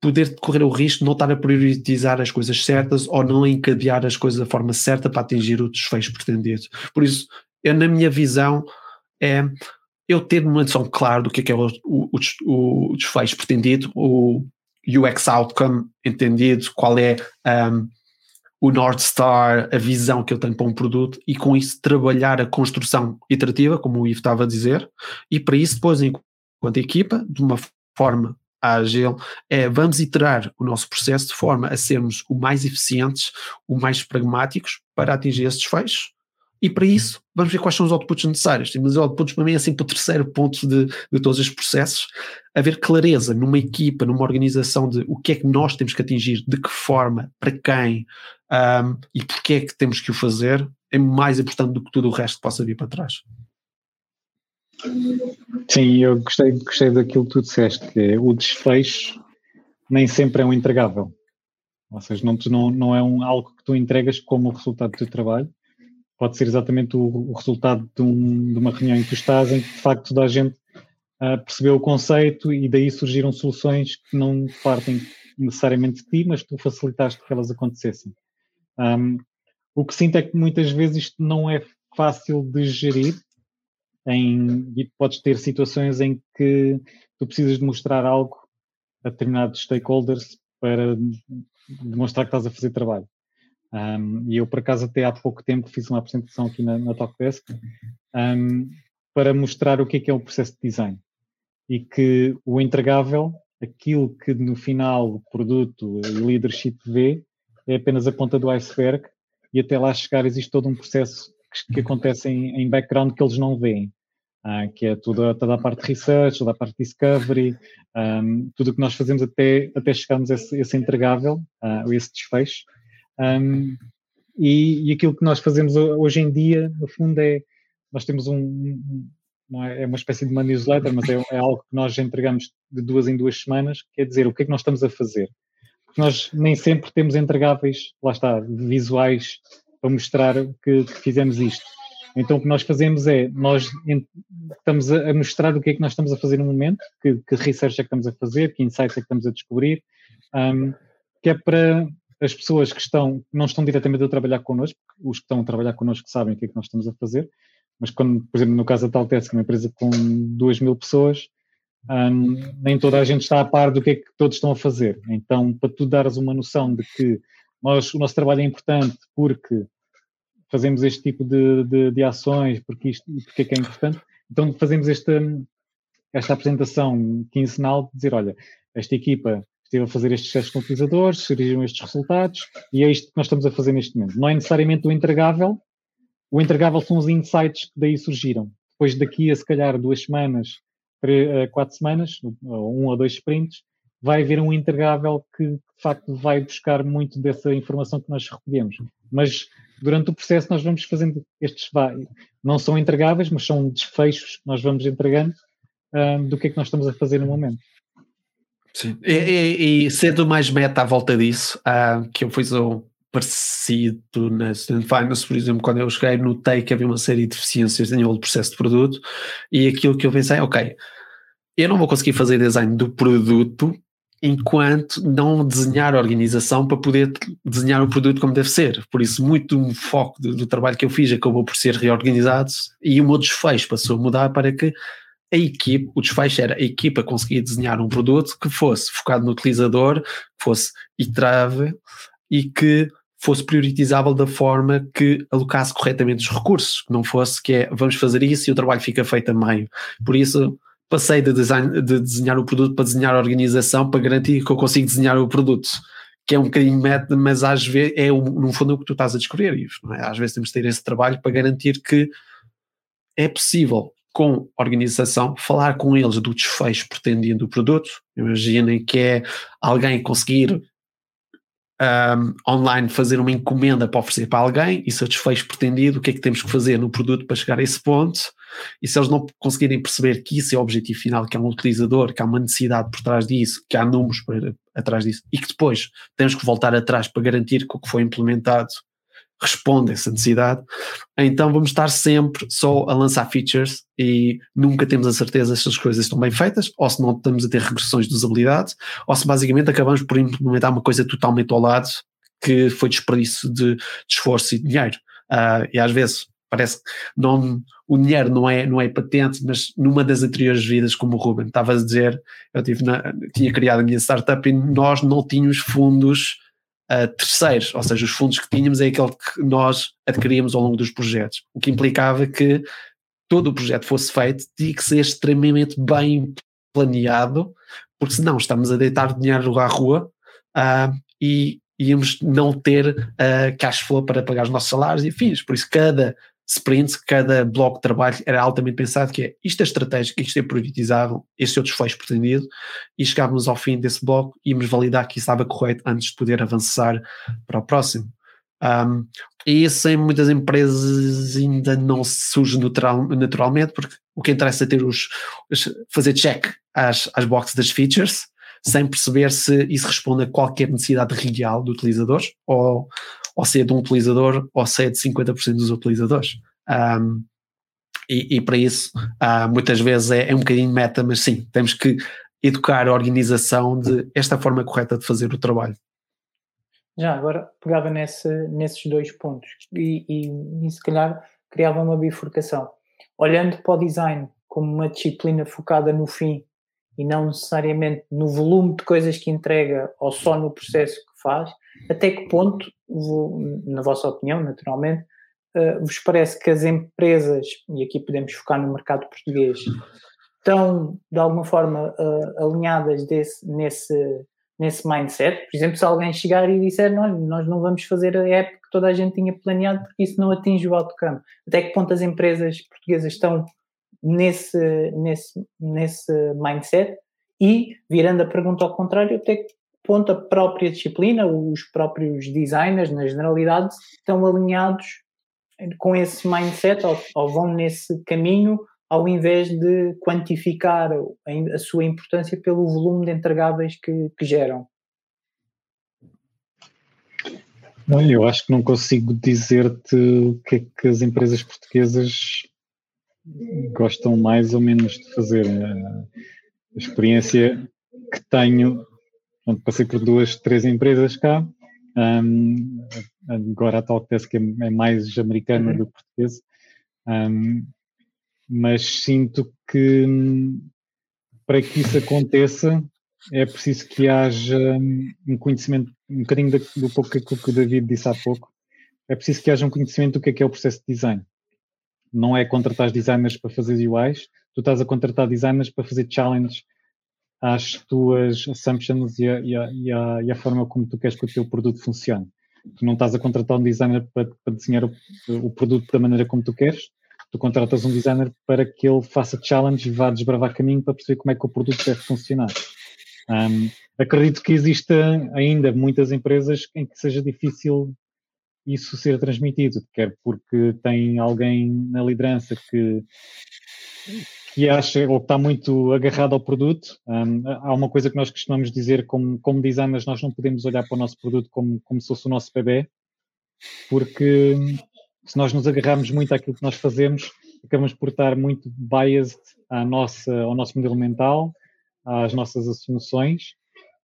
poder correr o risco de não estar a priorizar as coisas certas ou não encadear as coisas da forma certa para atingir o desfecho pretendido. Por isso, eu, na minha visão, é eu ter uma noção clara do que é, que é o, o, o, desfecho pretendido, o UX outcome entendido, qual é um, o North Star, a visão que eu tenho para um produto e com isso trabalhar a construção iterativa, como o Ivo estava a dizer, e para isso depois, enquanto equipa, de uma forma ágil, é vamos iterar o nosso processo de forma a sermos o mais eficientes, o mais pragmáticos para atingir esses desfechos e para isso, vamos ver quais são os outputs necessários. Mas os outputs, para mim, é sempre o terceiro ponto de, de todos os processos. Haver clareza numa equipa, numa organização de o que é que nós temos que atingir, de que forma, para quem um, e porque é que temos que o fazer, é mais importante do que tudo o resto que possa vir para trás. Sim, eu gostei, gostei daquilo que tu disseste, que é o desfecho nem sempre é um entregável. Ou seja, não, não, não é um, algo que tu entregas como resultado do teu trabalho, pode ser exatamente o, o resultado de, um, de, uma reunião em que tu estás, em que de facto toda a gente uh, percebeu o conceito e daí surgiram soluções que não partem necessariamente de ti, mas tu facilitaste que elas acontecessem. Um, o que sinto é que muitas vezes isto não é fácil de gerir em, e podes ter situações em que tu precisas de mostrar algo a determinados stakeholders para demonstrar que estás a fazer trabalho. Um, e eu, por acaso, até há pouco tempo fiz uma apresentação aqui na, na Talkdesk um, para mostrar o que é que é o processo de design. E que o entregável, aquilo que no final o produto e leadership vê, é apenas a ponta do iceberg e até lá chegar existe todo um processo que, que acontece em, em, background que eles não veem. Uh, que é toda, toda a parte de research, toda a parte de discovery, um, tudo o que nós fazemos até, até chegarmos a esse, esse entregável, uh, esse desfecho, um, e, e, aquilo que nós fazemos hoje em dia, no fundo, é nós temos um, um é, é, uma espécie de uma newsletter, mas é, é, algo que nós entregamos de duas em duas semanas, quer dizer, o que é que nós estamos a fazer. Porque nós nem sempre temos entregáveis, lá está, visuais para mostrar que, que fizemos isto. Então o que nós fazemos é, nós estamos a mostrar o que é que nós estamos a fazer no momento, que, que research é que estamos a fazer, que insights é que estamos a descobrir, um, que é para, as pessoas que estão, não estão diretamente a trabalhar connosco, os que estão a trabalhar connosco sabem o que é que nós estamos a fazer, mas quando, por exemplo, no caso da Taltesc, que é uma empresa com duas mil pessoas, um, nem toda a gente está a par do que é que todos estão a fazer. Então, para tu dares uma noção de que nós, o nosso trabalho é importante porque fazemos este tipo de, de, de ações, porque isto, porque é que é importante, então fazemos esta, esta apresentação quinzenal de dizer, olha, esta equipa esteve a fazer estes testes com utilizadores, surgiram estes resultados e é isto que nós estamos a fazer neste momento. Não é necessariamente o entregável, o entregável são os insights que daí surgiram. Depois daqui a se calhar duas semanas, três, quatro semanas, um ou dois sprints, vai haver um entregável que de facto vai buscar muito dessa informação que nós recolhemos. Mas durante o processo nós vamos fazendo estes, não são entregáveis, mas são desfechos que nós vamos entregando um, do que é que nós estamos a fazer no momento. Sim. E, e, e, sendo mais meta à volta disso, uh, que eu fiz um parecido na Student Finance, por exemplo, quando eu cheguei, notei que havia uma série de deficiências a nível do processo de produto e aquilo que eu pensei, ok, eu não vou conseguir fazer design do produto enquanto não desenhar a organização para poder desenhar o produto como deve ser. Por isso, muito do foco do, do trabalho que eu fiz acabou por ser reorganizado e o meu desfecho passou a mudar para que a equipe, o desfecho era a equipa conseguir desenhar um produto que fosse focado no utilizador, que fosse iterável e que fosse prioritizável da forma que alocasse corretamente os recursos, que não fosse que é vamos fazer isso e o trabalho fica feito a meio. Por isso passei de, design, de desenhar o produto para desenhar a organização para garantir que eu consigo desenhar o produto que é um bocadinho método, mas às vezes é no fundo o que tu estás a descobrir, Ivo, é? Às vezes temos de ter esse trabalho para garantir que é possível com a organização, falar com eles do desfecho pretendido do produto. Imaginem que é alguém conseguir um, online fazer uma encomenda para oferecer para alguém e desfecho pretendido, o que é que temos que fazer no produto para chegar a esse ponto? E se eles não conseguirem perceber que isso é o objetivo final, que há um utilizador, que há uma necessidade por trás disso, que há números por, atrás disso, e que depois temos que voltar atrás para garantir que o que foi implementado responde a essa necessidade, então vamos estar sempre só a lançar features e nunca temos a certeza se as coisas estão bem feitas, ou se não estamos a ter regressões de usabilidade, ou se basicamente acabamos por implementar uma coisa totalmente ao lado que foi desperdício de, de esforço e dinheiro. Uh, e às vezes parece não, o dinheiro não é, não é patente, mas numa das anteriores vidas, como o Ruben estava a dizer, eu tive na, tinha criado a minha startup e nós não tínhamos fundos uh, terceiros, ou seja, os fundos que tínhamos é aquele que nós adquiríamos ao longo dos projetos, o que implicava que todo o projeto fosse feito tinha que ser extremamente bem planeado, porque senão estamos a deitar dinheiro à rua uh, e íamos não ter uh, cash flow para pagar os nossos salários e fins. Por isso, cada sprint, cada bloco de trabalho era altamente pensado que é isto é estratégico, isto é prioritizável, este é o desfecho pretendido e chegávamos ao fim desse bloco e íamos validar que estava correto antes de poder avançar para o próximo. Um, e isso em muitas empresas ainda não surge natural, naturalmente porque o que interessa é ter os, fazer check às, às boxes das features sem perceber se isso responde a qualquer necessidade real do utilizador ou ou se é de um utilizador ou se é de 50% dos utilizadores. Um, e, e, para isso, uh, muitas vezes é, é, um bocadinho meta, mas sim, temos que educar a organização de esta forma correta de fazer o trabalho. Já, agora pegava nesse, nesses dois pontos e, e, e se calhar criava uma bifurcação. Olhando para o design como uma disciplina focada no fim e não necessariamente no volume de coisas que entrega ou só no processo que faz, até que ponto, na vossa opinião, naturalmente, uh, vos parece que as empresas, e aqui podemos focar no mercado português, estão de alguma forma uh, alinhadas desse, nesse, nesse mindset? Por exemplo, se alguém chegar e disser nós, nós não vamos fazer a app que toda a gente tinha planeado porque isso não atinge o outcome. Até que ponto as empresas portuguesas estão nesse, nesse, nesse mindset? E, virando a pergunta ao contrário, até que ponto a própria disciplina, os próprios designers, na generalidade, estão alinhados com esse mindset ou, ou vão nesse caminho ao invés de quantificar a, sua importância pelo volume de entregáveis que, que geram? Não, eu acho que não consigo dizer-te o que é que as empresas portuguesas gostam mais ou menos de fazer. A experiência que tenho Pronto, passei por duas, três empresas cá. Um, agora a Talkdesk é, é mais americana uhum. do que portuguesa. Um, mas sinto que para que isso aconteça é preciso que haja um conhecimento, um bocadinho do, do pouco que o David disse há pouco, é preciso que haja um conhecimento do que é que é o processo de design. Não é contratar designers para fazer UIs, tu estás a contratar designers para fazer challenges às tuas assumptions e a, e, e, a, forma como tu queres que o teu produto funcione. Tu não estás a contratar um designer para, para desenhar o, o, produto da maneira como tu queres, tu contratas um designer para que ele faça challenge e vá desbravar caminho para perceber como é que o produto deve funcionar. Um, acredito que exista ainda muitas empresas em que seja difícil isso ser transmitido, quer porque tem alguém na liderança que que acha ou que está muito agarrado ao produto. Um, há uma coisa que nós costumamos dizer como, como designers, nós não podemos olhar para o nosso produto como, como se fosse o nosso bebê, porque se nós nos agarrarmos muito àquilo que nós fazemos, acabamos por estar muito biased à nossa, ao nosso modelo mental, às nossas assunções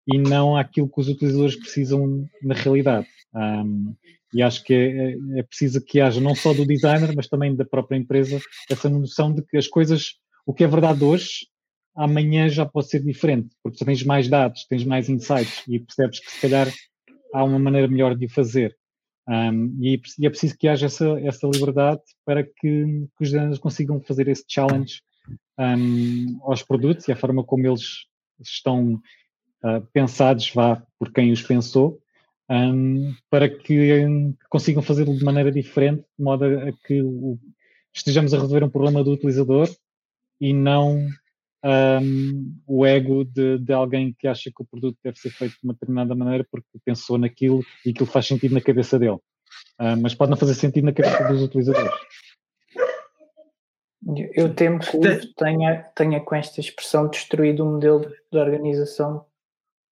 e não àquilo que os utilizadores precisam na realidade. Um, e acho que é, é, é preciso que haja não só do designer, mas também da própria empresa essa noção de que as coisas o que é verdade hoje, amanhã já pode ser diferente, porque tu tens mais dados, tens mais insights e percebes que se calhar há uma maneira melhor de o fazer. Um, e, e, é preciso que haja essa, essa liberdade para que, que os designers consigam fazer esse challenge um, aos produtos e a forma como eles estão uh, pensados, vá por quem os pensou, um, para que consigam fazê-lo de maneira diferente, de modo a que o, estejamos a resolver um problema do utilizador e não um, o ego de, de, alguém que acha que o produto deve ser feito de uma determinada maneira porque pensou naquilo e aquilo faz sentido na cabeça dele. Uh, mas pode não fazer sentido na cabeça dos utilizadores. Eu temo que o uso tenha, tenha com esta expressão destruído o modelo de organização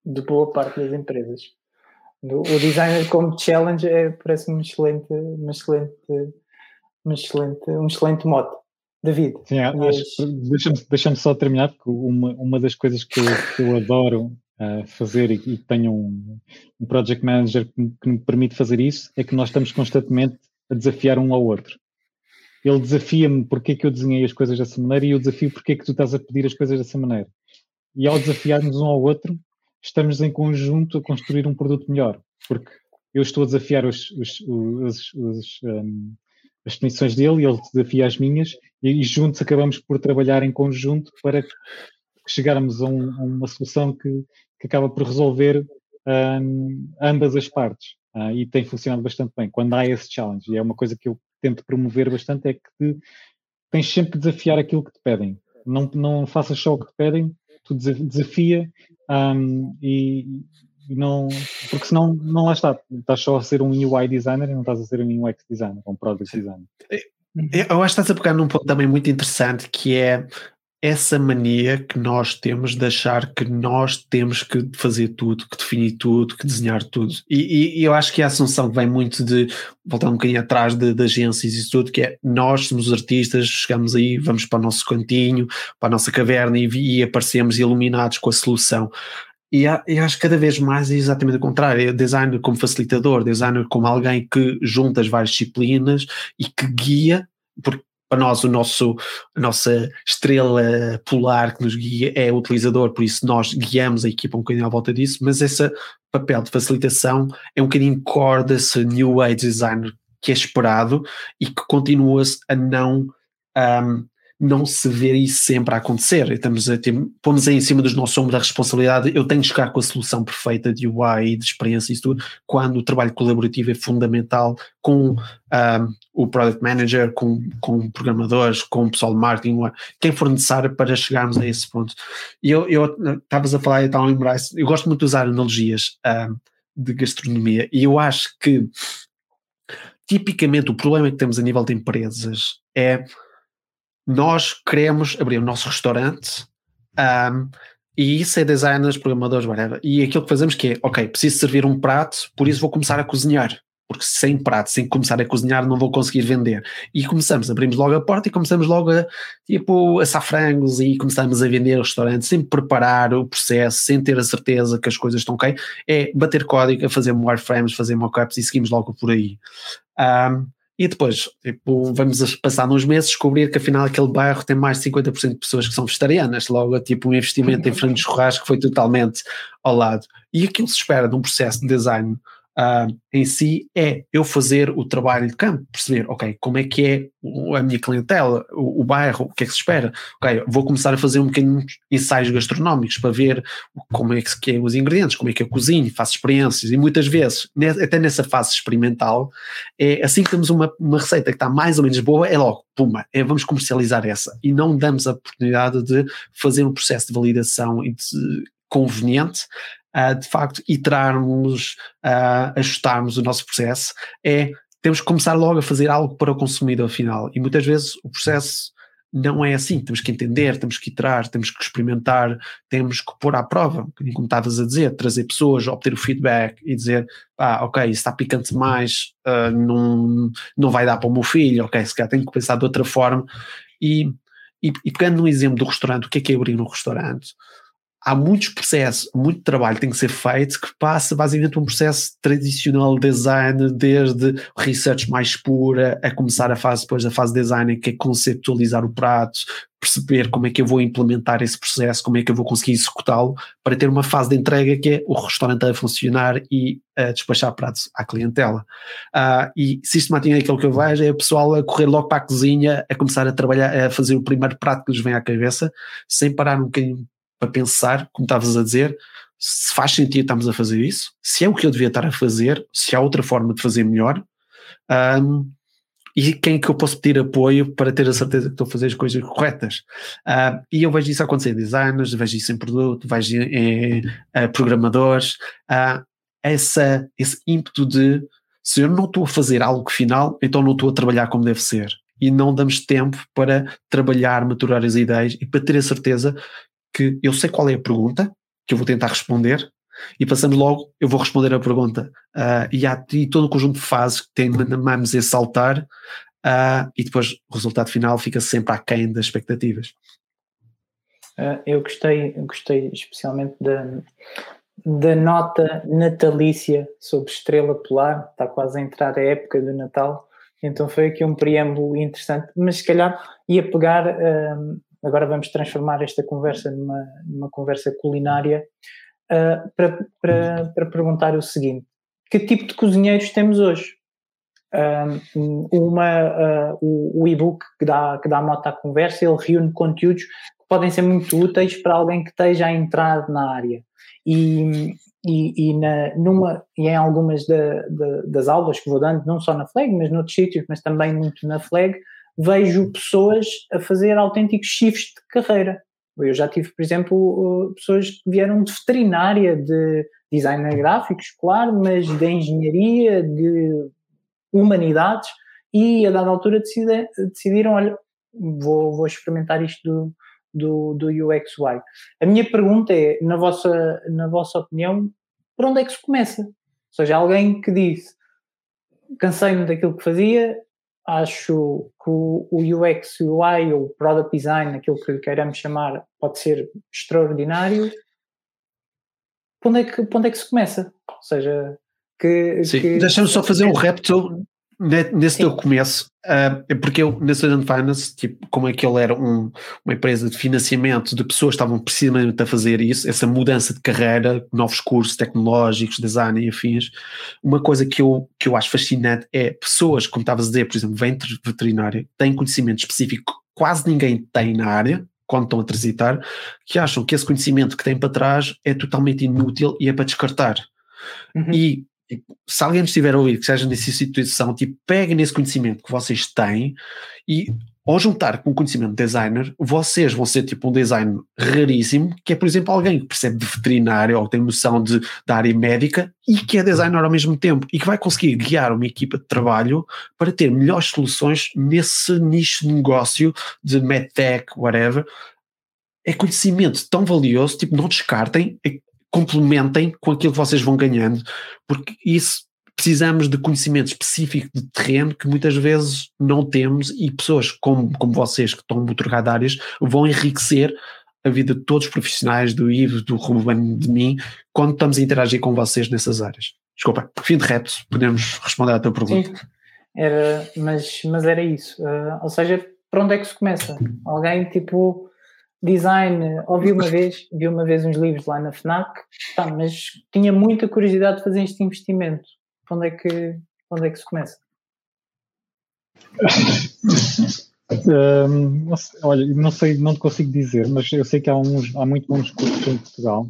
de boa parte das empresas. O designer como challenge é, parece-me um excelente, uma excelente, uma excelente, um excelente mote. David. Sim, mas... deixa-me deixa só terminar, porque uma, uma das coisas que eu, que eu adoro uh, fazer e, e tenho um, um project manager que me, que me permite fazer isso é que nós estamos constantemente a desafiar um ao outro. Ele desafia-me porque é que eu desenhei as coisas dessa maneira e eu desafio porque é que tu estás a pedir as coisas dessa maneira. E ao desafiarmos um ao outro, estamos em conjunto a construir um produto melhor, porque eu estou a desafiar os, os, os um, as definições dele e ele desafia as minhas e, juntos acabamos por trabalhar em conjunto para chegarmos a, um, a uma solução que, que, acaba por resolver um, ambas as partes uh, e tem funcionado bastante bem. Quando há esse challenge e é uma coisa que eu tento promover bastante é que tens sempre que desafiar aquilo que te pedem. Não, não faças só o que te pedem tu desafia um, e, e, não, porque senão não lá está, estás só a ser um UI designer e não estás a ser um UX designer, um product designer. Eu acho que estás a pegar num ponto também muito interessante que é essa mania que nós temos de achar que nós temos que fazer tudo, que definir tudo, que desenhar tudo. E, e, eu acho que a assunção vem muito de, voltar um bocadinho atrás de, de, agências e tudo, que é nós somos artistas, chegamos aí, vamos para o nosso cantinho, para a nossa caverna e, e aparecemos iluminados com a solução. E, e acho que cada vez mais é exatamente o contrário, é designer como facilitador, designer como alguém que junta as várias disciplinas e que guia, porque para nós o nosso, a nossa estrela polar que nos guia é o utilizador, por isso nós guiamos a equipa um bocadinho à volta disso, mas esse papel de facilitação é um bocadinho core desse New Age Designer que é esperado e que continua-se a não um, não se vê isso sempre a acontecer. Estamos a ter, pomos aí em cima dos nossos ombros a responsabilidade. Eu tenho de chegar com a solução perfeita de UI e de experiência e isso tudo, quando o trabalho colaborativo é fundamental com um, o product manager, com, com programadores, com o pessoal de marketing, quem for necessário para chegarmos a esse ponto. E eu estavas a falar e estava a eu gosto muito de usar analogias um, de gastronomia e eu acho que tipicamente o problema que temos a nível de empresas é nós queremos abrir o nosso restaurante um, e isso é designers, programadores, whatever. E aquilo que fazemos que é, ok, preciso servir um prato, por isso vou começar a cozinhar. Porque sem prato, sem começar a cozinhar, não vou conseguir vender. E começamos, abrimos logo a porta e começamos logo a, tipo, assar frangos e começamos a vender o restaurante sem preparar o processo, sem ter a certeza que as coisas estão ok. É bater código, fazer wireframes, fazer mockups e seguimos logo por aí. Um, e depois, tipo, vamos passar uns meses descobrir que afinal aquele bairro tem mais de 50% de pessoas que são vegetarianas. Logo, tipo, um investimento em frango de churrasco foi totalmente ao lado. E aquilo se espera de um processo de design uh, em si é eu fazer o trabalho de campo, perceber, ok, como é que é a minha clientela, o, o bairro, o que é que se espera, ok, vou começar a fazer um bocadinho ensaios gastronómicos para ver como é que, que é os ingredientes, como é que eu cozinho, faço experiências e muitas vezes, até nessa fase experimental, é assim que temos uma, uma receita que está mais ou menos boa, é logo, puma, é, vamos comercializar essa. E não damos a oportunidade de fazer um processo de validação e de conveniente uh, de facto iterarmos, uh, ajustarmos o nosso processo, é temos que começar logo a fazer algo para o consumidor final. E muitas vezes o processo não é assim. Temos que entender, temos que iterar, temos que experimentar, temos que pôr à prova, como estavas a dizer, trazer pessoas, obter o feedback e dizer, ah, ok, isso está picante demais, uh, não, não vai dar para o meu filho, ok, se calhar tenho que pensar de outra forma. E, e, e pegando no exemplo do restaurante, o que é que é abrir um restaurante? Há muitos processos, muito trabalho tem que ser feito que passa basicamente um processo tradicional de design, desde research mais pura, a começar a fase depois da fase de design, que é conceptualizar o prato, perceber como é que eu vou implementar esse processo, como é que eu vou conseguir executá-lo, para ter uma fase de entrega que é o restaurante a funcionar e a despachar pratos à clientela. Uh, e sistematicamente aquilo que eu vejo é o pessoal a correr logo para a cozinha, a começar a trabalhar, a fazer o primeiro prato que lhes vem à cabeça, sem parar um bocadinho para pensar, como estavas a dizer, se faz sentido estarmos a fazer isso, se é o que eu devia estar a fazer, se há outra forma de fazer melhor. Um, e quem é que eu posso pedir apoio para ter a certeza que estou a fazer as coisas corretas. Uh, e eu vejo isso acontecer em designers, vejo isso em produto, vejo em, em programadores, uh, essa, esse ímpeto de se eu não estou a fazer algo final, então não estou a trabalhar como deve ser. E não damos tempo para trabalhar, maturar as ideias e para ter a certeza que eu sei qual é a pergunta que eu vou tentar responder e passamos logo, eu vou responder a pergunta. Uh, e há e todo o conjunto de fases que tem mais a saltar uh, e depois o resultado final fica sempre aquém das expectativas. Uh, eu gostei, gostei especialmente da, da nota natalícia sobre Estrela Polar, está quase a entrar a época do Natal, então foi aqui um preâmbulo interessante, mas se calhar ia pegar, agora vamos transformar esta conversa numa, numa conversa culinária, uh, para, para, para perguntar o seguinte: que tipo de cozinheiros temos hoje? Uh, uma, uh, o, o e-book que dá, que dá nota à conversa, ele reúne conteúdos que podem ser muito úteis para alguém que esteja a entrar na área. E, e, e, na, numa, e em algumas da, da, das aulas que vou dando, não só na FLEG, mas noutros sítios, mas também muito na FLEG, vejo pessoas a fazer autênticos shifts de carreira. Eu já tive, por exemplo, pessoas que vieram de veterinária, de designer gráficos, claro, mas de engenharia, de humanidades, e a dada altura decidiram, olha, vou, vou experimentar isto do, do, do UX/UI. A minha pergunta é, na vossa, na vossa opinião, por onde é que se começa? Ou seja, alguém que disse, cansei-me daquilo que fazia, acho que o, UX, UI ou Product Design, aquilo que queiramos chamar, pode ser extraordinário. Por onde é que, onde é que se começa? Ou seja, que. Que, deixa-me só fazer um repto Nesse Sim. teu começo, uh, porque eu, na Student Finance, tipo, como é que ele era um, uma empresa de financiamento de pessoas que estavam precisamente a fazer isso, essa mudança de carreira, novos cursos tecnológicos, design e afins, uma coisa que eu, que eu acho fascinante é pessoas, como estavas a dizer, por exemplo, vêm veterinária, têm conhecimento específico que quase ninguém tem na área, quando estão a transitar, que acham que esse conhecimento que têm para trás é totalmente inútil e é para descartar. Uhum. E Tipo, se alguém estiver a ouvir que seja nessa situação, tipo, peguem nesse conhecimento que vocês têm e ao juntar com o conhecimento de designer, vocês vão ser tipo um design raríssimo, que é, por exemplo, alguém que percebe de veterinário ou tem noção de, da área médica e que é designer ao mesmo tempo e que vai conseguir guiar uma equipa de trabalho para ter melhores soluções nesse nicho de negócio de medtech, whatever. É conhecimento tão valioso, tipo, não descartem, é complementem com aquilo que vocês vão ganhando, porque isso precisamos de conhecimento específico de terreno que muitas vezes não temos e pessoas como, como vocês que estão muito áreas vão enriquecer a vida de todos os profissionais, do Ivo, do Ruben, de mim, quando estamos a interagir com vocês nessas áreas. Desculpa, fim de repto, podemos responder à tua pergunta. Sim, era, mas, mas era isso. Uh, ou seja, para onde é que se começa? Alguém tipo design, ouvi uma vez, vi uma vez uns livros lá na FNAC, tá, mas tinha muita curiosidade de fazer este investimento. Onde é que, onde é que se começa? Um, olha, não sei, não te consigo dizer, mas eu sei que há, uns, há muito bons cursos em Portugal.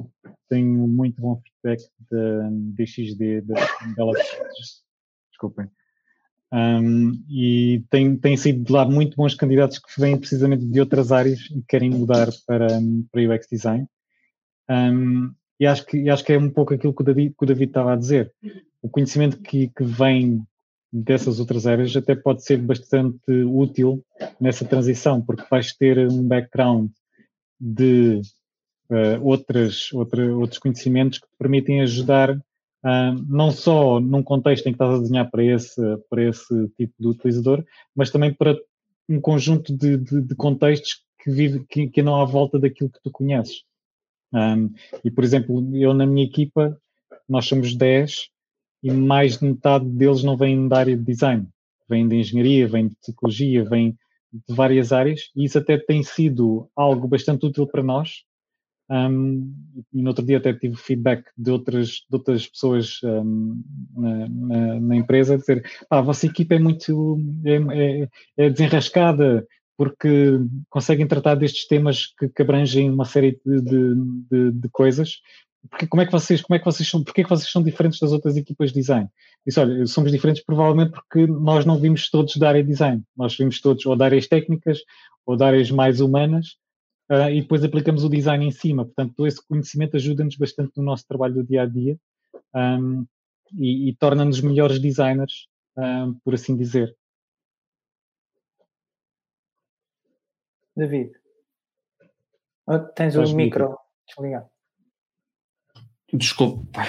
Tenho muito bom feedback da DXD, da Bela. Desculpem. Um, e tem, tem sido de lá muito bons candidatos que vêm precisamente de outras áreas e querem mudar para, para UX Design. Um, e acho, que, acho que é um pouco aquilo que o David, que o David estava a dizer. O conhecimento que, que vem dessas outras áreas até pode ser bastante útil nessa transição, porque vais ter um background de uh, outras, outra, outros conhecimentos que te permitem ajudar Não só num contexto em que estás a desenhar para esse, para esse tipo de utilizador, mas também para um conjunto de, de, de contextos que, vive, que, que não à volta daquilo que tu conheces. Um, e, por exemplo, eu na minha equipa, nós somos 10 e mais de metade deles não vêm da área de design. Vêm de engenharia, vêm de psicologia, vêm de várias áreas e isso até tem sido algo bastante útil para nós, um, e no outro dia até tive feedback de outras, de outras pessoas um, na, na, na, empresa a dizer ah, a vossa equipa é muito é, é, é desenrascada porque conseguem tratar destes temas que, que abrangem uma série de, de, de, de, coisas porque, como é que vocês, como é que vocês são, porque é que vocês são diferentes das outras equipas de design? Disse, olha, somos diferentes provavelmente porque nós não vimos todos da área de design, nós vimos todos ou de áreas técnicas ou de áreas mais humanas uh, e depois aplicamos o design em cima. Portanto, todo esse conhecimento ajuda-nos bastante no nosso trabalho do dia a dia um, e, e torna-nos melhores designers, um, por assim dizer. David, oh, tens o um micro desligado. Desculpa.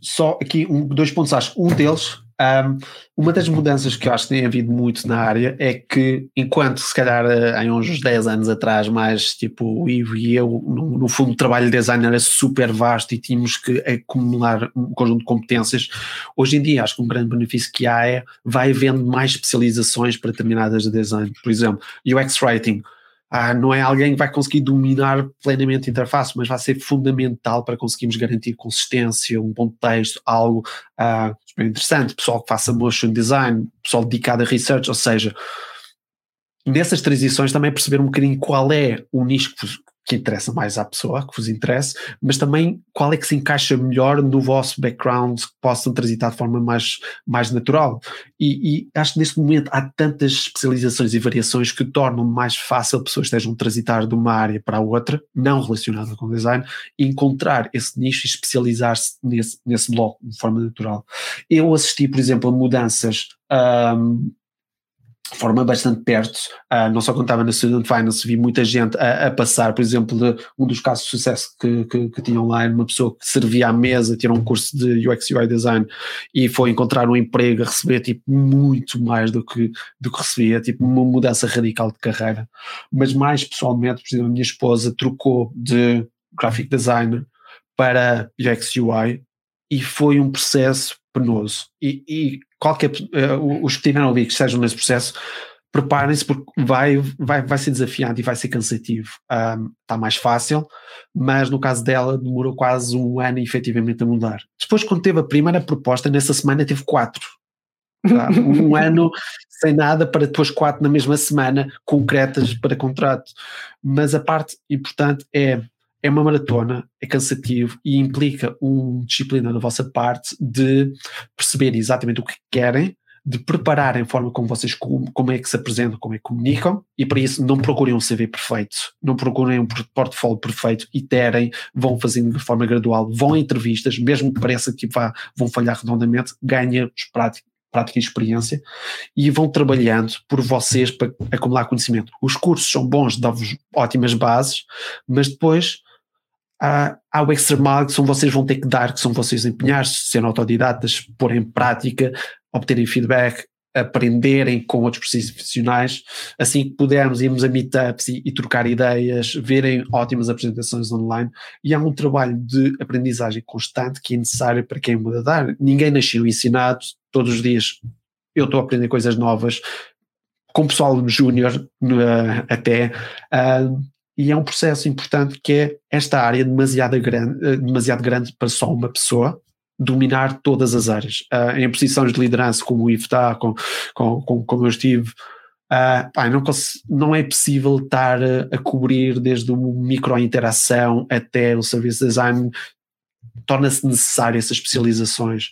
Só aqui um, dois pontos, acho. Um deles, um, uma das mudanças que eu acho que tem havido muito na área é que, enquanto se calhar eh, uns 10 anos atrás, mais tipo o Ivo e eu, no, no fundo o trabalho de design era super vasto e tínhamos que acumular um conjunto de competências, hoje em dia acho que um grande benefício que há é vai havendo mais especializações para determinadas de design. Por exemplo, UX Writing ah, não é alguém que vai conseguir dominar plenamente a interface, mas vai ser fundamental para conseguirmos garantir consistência, um bom texto, algo ah, super interessante. Pessoal que faça motion design, pessoal dedicado a research, ou seja, nessas transições também perceber um bocadinho qual é o nicho que interessa mais à pessoa, que vos interesse, mas também qual é que se encaixa melhor no vosso background, que possam transitar de forma mais, mais natural. E, e acho que neste momento há tantas especializações e variações que tornam mais fácil pessoas que estejam a transitar de uma área para a outra, não relacionada com design, encontrar esse nicho e especializar-se nesse, nesse bloco de forma natural. Eu assisti, por exemplo, a mudanças um, forma bastante perto, uh, não só quando estava na Student Finance, vi muita gente a, a passar, por exemplo, de um dos casos de sucesso que, que, que tinham lá, era uma pessoa que servia à mesa, tirou um curso de UX UI Design e foi encontrar um emprego a receber tipo muito mais do que, do que recebia, tipo uma mudança radical de carreira. Mas mais pessoalmente, por exemplo, a minha esposa trocou de graphic designer para UX UI e foi um processo penoso. E, e qualquer uh, os que tiveram ali que estejam nesse processo, preparem-se porque vai, vai, vai ser desafiante e vai ser cansativo. Um, está mais fácil, mas no caso dela demorou quase um ano efetivamente a mudar. Depois, quando teve a primeira proposta, nessa semana teve quatro. Tá? um ano sem nada para depois quatro na mesma semana concretas para contrato. Mas a parte importante é é uma maratona, é cansativo e implica uma disciplina da vossa parte de perceber exatamente o que querem, de prepararem a forma como vocês como é que se apresentam, como é que comunicam, e para isso não procurem um CV perfeito, não procurem um portfólio perfeito, iterem, vão fazendo de forma gradual, vão a entrevistas, mesmo que pareça que vá, vão falhar redondamente, ganhem prática, prática e experiência e vão trabalhando por vocês para acumular conhecimento. Os cursos são bons, dão-vos ótimas bases, mas depois há, há o extra mile que são vocês vão ter que dar, que são vocês empenhar-se, serem autodidatas, pôr em prática, obterem feedback, aprenderem com outros profissionais, assim que pudermos irmos a meetups e, e, trocar ideias, verem ótimas apresentações online. E há um trabalho de aprendizagem constante que é necessário para quem muda dar. Ninguém nasceu ensinado, todos os dias eu estou a aprender coisas novas, com o pessoal júnior uh, até, uh, e é um processo importante que é esta área demasiado grande, eh, demasiado grande para só uma pessoa dominar todas as áreas. Uh, em posições de liderança, como o está, com, com, com, como eu estive, uh, pá, não, não, é possível estar a, cobrir desde uma micro-interação até o service design, torna-se necessário essas especializações.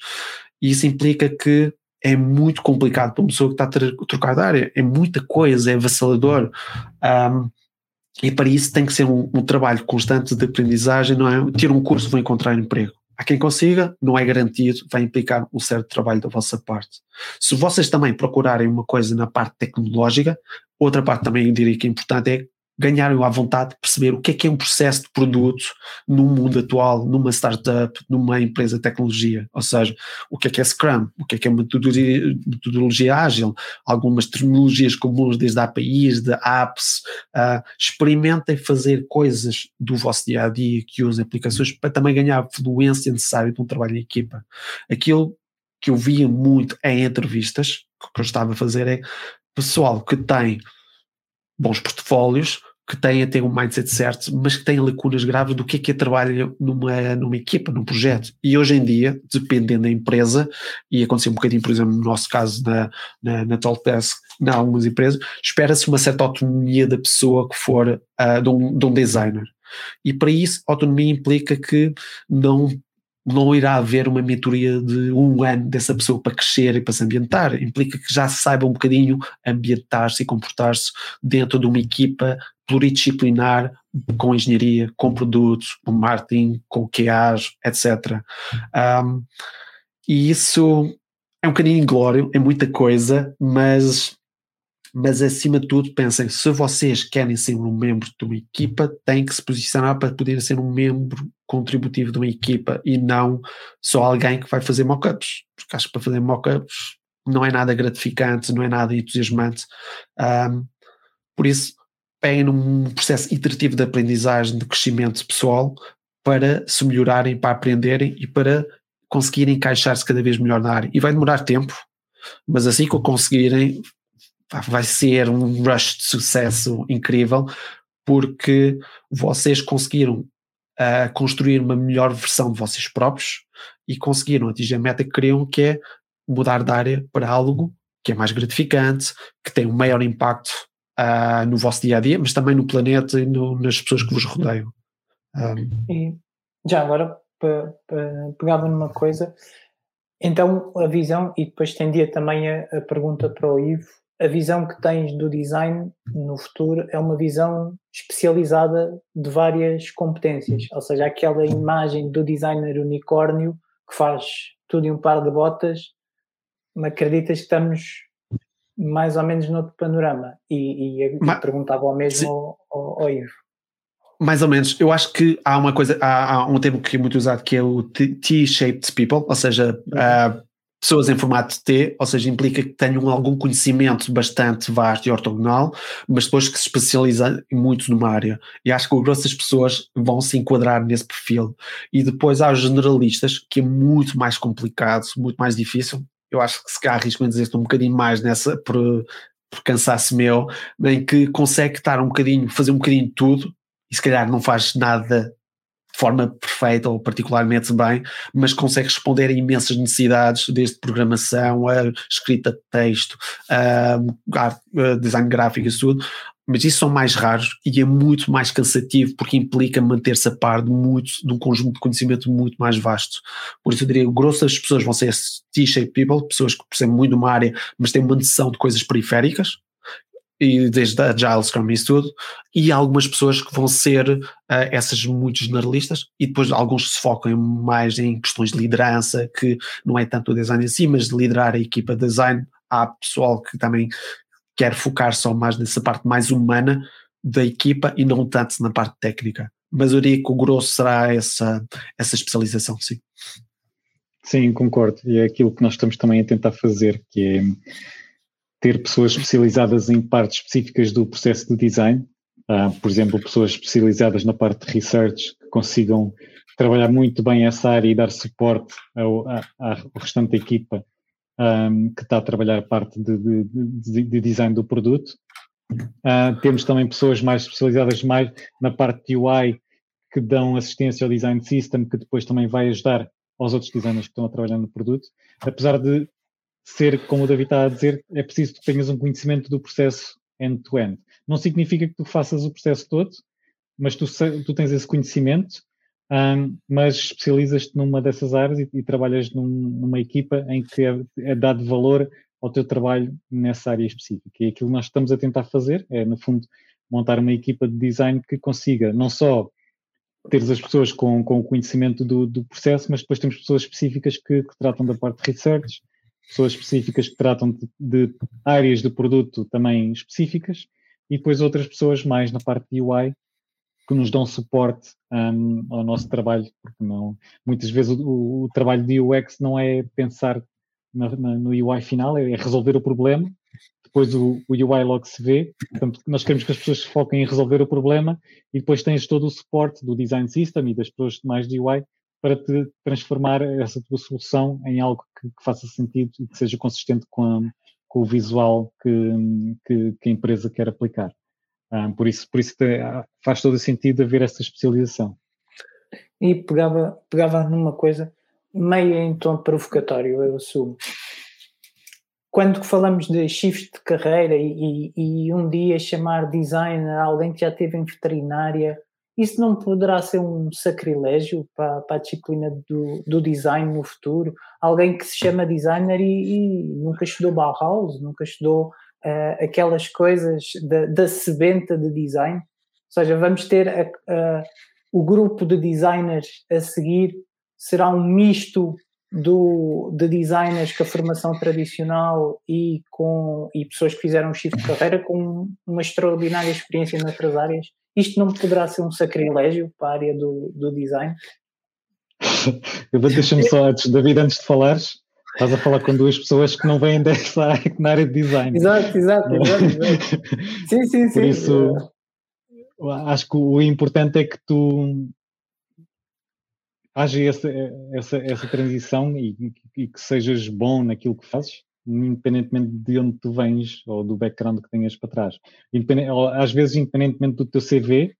E isso implica que é muito complicado para uma pessoa que está a trocar de área, é muita coisa, é avassalador. Um, e para isso tem que ser um, um, trabalho constante de aprendizagem, não é? Ter um curso, vou encontrar emprego. Há quem consiga, não é garantido, vai implicar um certo trabalho da vossa parte. Se vocês também procurarem uma coisa na parte tecnológica, outra parte também eu diria que é importante é ganharem à vontade de perceber o que é que é um processo de produto no mundo atual, numa startup, numa empresa de tecnologia. Ou seja, o que é que é Scrum, o que é que é metodologia, metodologia ágil, algumas terminologias comuns desde APIs, de apps. Uh, experimentem fazer coisas do vosso dia a dia que usem aplicações para também ganhar a fluência necessária de um trabalho em equipa. Aquilo que eu via muito em entrevistas, que eu estava a fazer é pessoal que tem bons portfólios, que têm até um mindset certo, mas que têm lacunas graves do que é que é trabalho numa, numa equipa, num projeto. E hoje em dia, dependendo da empresa, e aconteceu um bocadinho, por exemplo, no nosso caso na, na, na Talkdesk, em algumas empresas, espera-se uma certa autonomia da pessoa que for uh, de, um, de um designer. E para isso, autonomia implica que não não irá haver uma mentoria de um ano dessa pessoa para crescer e para se ambientar. Implica que já saiba um bocadinho ambientar-se e comportar-se dentro de uma equipa pluridisciplinar com engenharia, com produtos, com marketing, com QAs, etc. Um, e isso é um bocadinho inglório, é muita coisa, mas mas acima de tudo pensem, se vocês querem ser um membro de uma equipa, têm que se posicionar para poder ser um membro contributivo de uma equipa e não só alguém que vai fazer mockups, porque acho que para fazer mockups não é nada gratificante, não é nada entusiasmante, um, por isso peguem num processo iterativo de aprendizagem, de crescimento pessoal, para se melhorarem, para aprenderem e para conseguirem encaixar-se cada vez melhor na área. E vai demorar tempo, mas assim que o conseguirem, vai ser um rush de sucesso incrível, porque vocês conseguiram uh, construir uma melhor versão de vocês próprios e conseguiram atingir a meta que queriam, que é mudar de área para algo que é mais gratificante, que tem um maior impacto uh, no vosso dia a dia, mas também no planeta e no, nas pessoas que vos rodeiam. Um, e já agora pegava numa coisa, então a visão, e depois tendia também a, a pergunta para o Ivo, a visão que tens do design no futuro é uma visão especializada de várias competências, ou seja, aquela imagem do designer unicórnio que faz tudo em um par de botas, acreditas que estamos mais ou menos noutro panorama e, e Mas, perguntava ao mesmo ao, ao, ao, Ivo. Mais ou menos, eu acho que há uma coisa, há, há um termo que é muito usado que é o T-shaped people, ou seja, uh, pessoas em formato T, ou seja, implica que tenham algum conhecimento bastante vasto e ortogonal, mas depois que se especializam muito numa área. E acho que o grosso das pessoas vão se enquadrar nesse perfil. E depois há os generalistas, que é muito mais complicado, muito mais difícil. Eu acho que se calhar arrisco a dizer um bocadinho mais nessa, por, por cansaço meu, em que consegue estar um bocadinho, fazer um bocadinho de tudo, e se calhar não faz nada forma perfeita ou particularmente bem, mas consegue responder a imensas necessidades, desde programação a escrita de texto, a design gráfico e tudo, mas isso são mais raros e é muito mais cansativo porque implica manter-se a par de, muito, de um conjunto de conhecimento muito mais vasto. Por isso eu diria o grosso das pessoas vão ser T-shaped people, pessoas que percebem muito de uma área, mas têm uma noção de coisas periféricas, e desde a Agile, Scrum e isso tudo, e algumas pessoas que vão ser uh, essas muito generalistas, e depois alguns se focam mais em questões de liderança, que não é tanto o design em si, mas de liderar a equipa de design. Há pessoal que também quer focar só mais nessa parte mais humana da equipa e não tanto na parte técnica. Mas eu diria que o grosso será essa, essa especialização, sim. Sim, concordo. E é aquilo que nós estamos também a tentar fazer, que é ter pessoas especializadas em partes específicas do processo de design, uh, por exemplo, pessoas especializadas na parte de research que consigam trabalhar muito bem essa área e dar suporte ao, à, ao restante equipa um, que está a trabalhar parte de, de, de, de design do produto. Uh, temos também pessoas mais especializadas mais na parte de UI que dão assistência ao design system, que depois também vai ajudar aos outros designers que estão a trabalhar no produto. Apesar de ser, como o David está a dizer, é preciso que tenhas um conhecimento do processo end-to-end. -end. Não significa que tu faças o processo todo, mas tu, tu tens esse conhecimento, um, mas especializas-te numa dessas áreas e, e trabalhas num, numa equipa em que é, é, dado valor ao teu trabalho nessa área específica. E aquilo que nós estamos a tentar fazer é, no fundo, montar uma equipa de design que consiga não só ter as pessoas com, com o conhecimento do, do, processo, mas depois temos pessoas específicas que, que tratam da parte de research, pessoas específicas que tratam de, de, áreas do produto também específicas e depois outras pessoas mais na parte de UI que nos dão suporte um, ao nosso trabalho, porque não, muitas vezes o, o trabalho de UX não é pensar na, na, no UI final, é resolver o problema, depois o, o, UI logo se vê, portanto nós queremos que as pessoas se foquem em resolver o problema e depois tens todo o suporte do design system e das pessoas mais de UI para te transformar essa tua solução em algo que, que faça sentido e que seja consistente com, a, com o visual que, que, que, a empresa quer aplicar. Um, por isso, por isso faz todo sentido haver essa especialização. E pegava, pegava numa coisa meio em tom provocatório, eu assumo. Quando falamos de shift de carreira e, e, e um dia chamar designer alguém que já esteve em veterinária, isso não poderá ser um sacrilégio para, para a disciplina do, do, design no futuro? Alguém que se chama designer e, e nunca estudou Bauhaus, nunca estudou uh, aquelas coisas da, da sebenta de design? Ou seja, vamos ter a, a, o grupo de designers a seguir será um misto do, de designers com a formação tradicional e com e pessoas que fizeram um shift de carreira com uma extraordinária experiência noutras áreas isto não poderá ser um sacrilégio para a área do, do design? Deixa-me só, antes, David, antes de falares, estás a falar com duas pessoas que não vêm dessa área, na área de design. Exato, exato, exato. exato. sim, sim, sim. Por isso, acho que o importante é que tu haja essa, essa, essa transição e, e, que sejas bom naquilo que fazes independentemente de onde tu vens ou do background que tenhas para trás. Às vezes, independentemente do teu CV,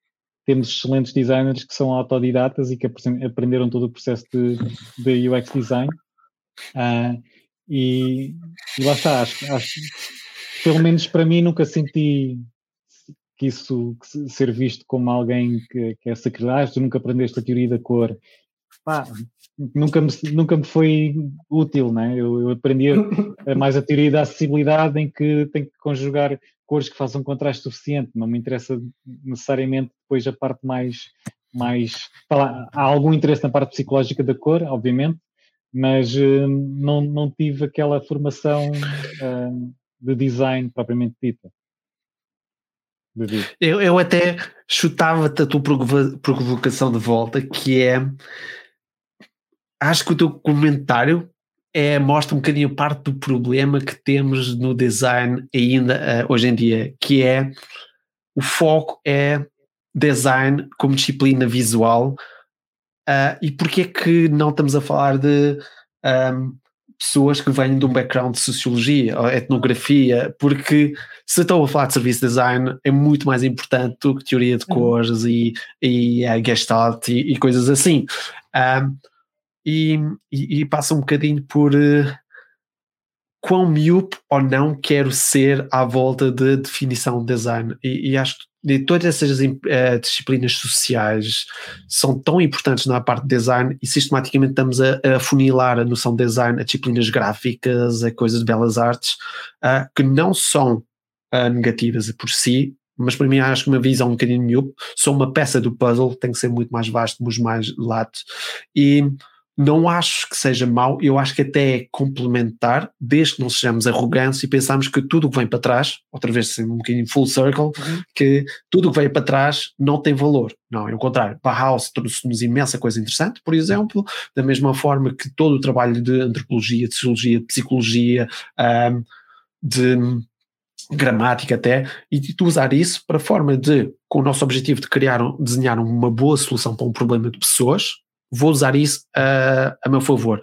temos excelentes designers que são autodidatas e que aprenderam todo o processo de, de UX design. Uh, e, e, lá está, acho, acho, pelo menos para mim nunca senti que isso que ser visto como alguém que, que é sacrilégio, tu nunca aprendeste a teoria da cor. Pá, nunca me, nunca me foi útil, né? Eu, eu aprendi mais a teoria da acessibilidade em que tem que conjugar cores que façam contraste suficiente, não me interessa necessariamente depois a parte mais, mais há algum interesse na parte psicológica da cor, obviamente, mas uh, não, não tive aquela formação uh, de design propriamente dita. Eu, eu até chutava-te a tua provocação de volta, que é acho que o teu comentário é, mostra um bocadinho parte do problema que temos no design ainda uh, hoje em dia, que é o foco é design como disciplina visual uh, e porque é que não estamos a falar de um, pessoas que vêm de um background de sociologia ou etnografia, porque se estou a falar de serviço design é muito mais importante do que teoria de uhum. cores e, e uh, gestalt e, e coisas assim. Um, e, e, e passa um bocadinho por uh, quão miúpe ou não quero ser à volta de definição de design. E, e acho que todas essas uh, disciplinas sociais são tão importantes na parte de design e sistematicamente estamos a, a funilar a noção de design a disciplinas gráficas, a coisas de belas artes, uh, que não são uh, negativas por si, mas para mim acho que uma visão um bocadinho miúpe, são uma peça do puzzle, tem que ser muito mais vasto, muito mais lato. E não acho que seja mau, eu acho que até é complementar, desde que não sejamos arrogantes e pensamos que tudo o que vem para trás, outra vez um bocadinho full circle, uhum. que tudo o que vem para trás não tem valor. Não, é o contrário. Bauhaus trouxe-nos imensa coisa interessante, por exemplo, da mesma forma que todo o trabalho de antropologia, de sociologia, de psicologia, um, de gramática até, e tu usar isso para a forma de, com o nosso objetivo de criar, desenhar uma boa solução para um problema de pessoas, vou usar isso a, meu favor.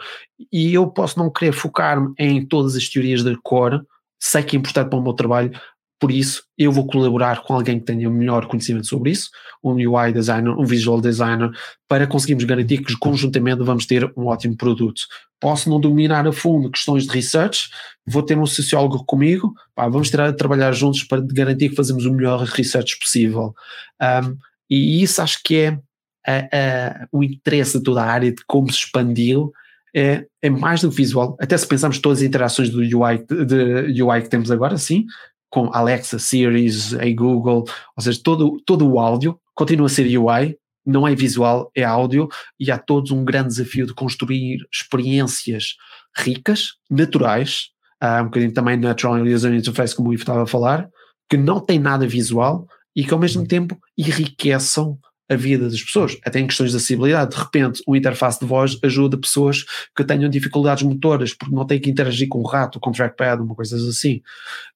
E eu posso não querer focar-me em todas as teorias da cor, sei que é importante para o meu trabalho, por isso eu vou colaborar com alguém que tenha melhor conhecimento sobre isso, um UI designer, um visual designer, para conseguirmos garantir que conjuntamente vamos ter um ótimo produto. Posso não dominar a fundo questões de research, vou ter um sociólogo comigo, pá, vamos ter a trabalhar juntos para garantir que fazemos o melhor research possível. Um, e isso acho que é a, a, o interesse de toda a área de como se expandiu é, é mais do que visual. Até se pensarmos todas as interações do UI, de, UI que temos agora, sim, com Alexa, Siri, a Google, ou seja, todo, todo o áudio continua a ser UI, não é visual, é áudio, e há todos um grande desafio de construir experiências ricas, naturais, há um bocadinho também Natural User Interface, como o Ivo estava a falar, que não tem nada visual e que ao mesmo tempo enriqueçam a vida das pessoas, até em questões de acessibilidade. De repente, o interface de voz ajuda pessoas que tenham dificuldades motoras, porque não têm que interagir com o rato, com o trackpad, uma coisa assim.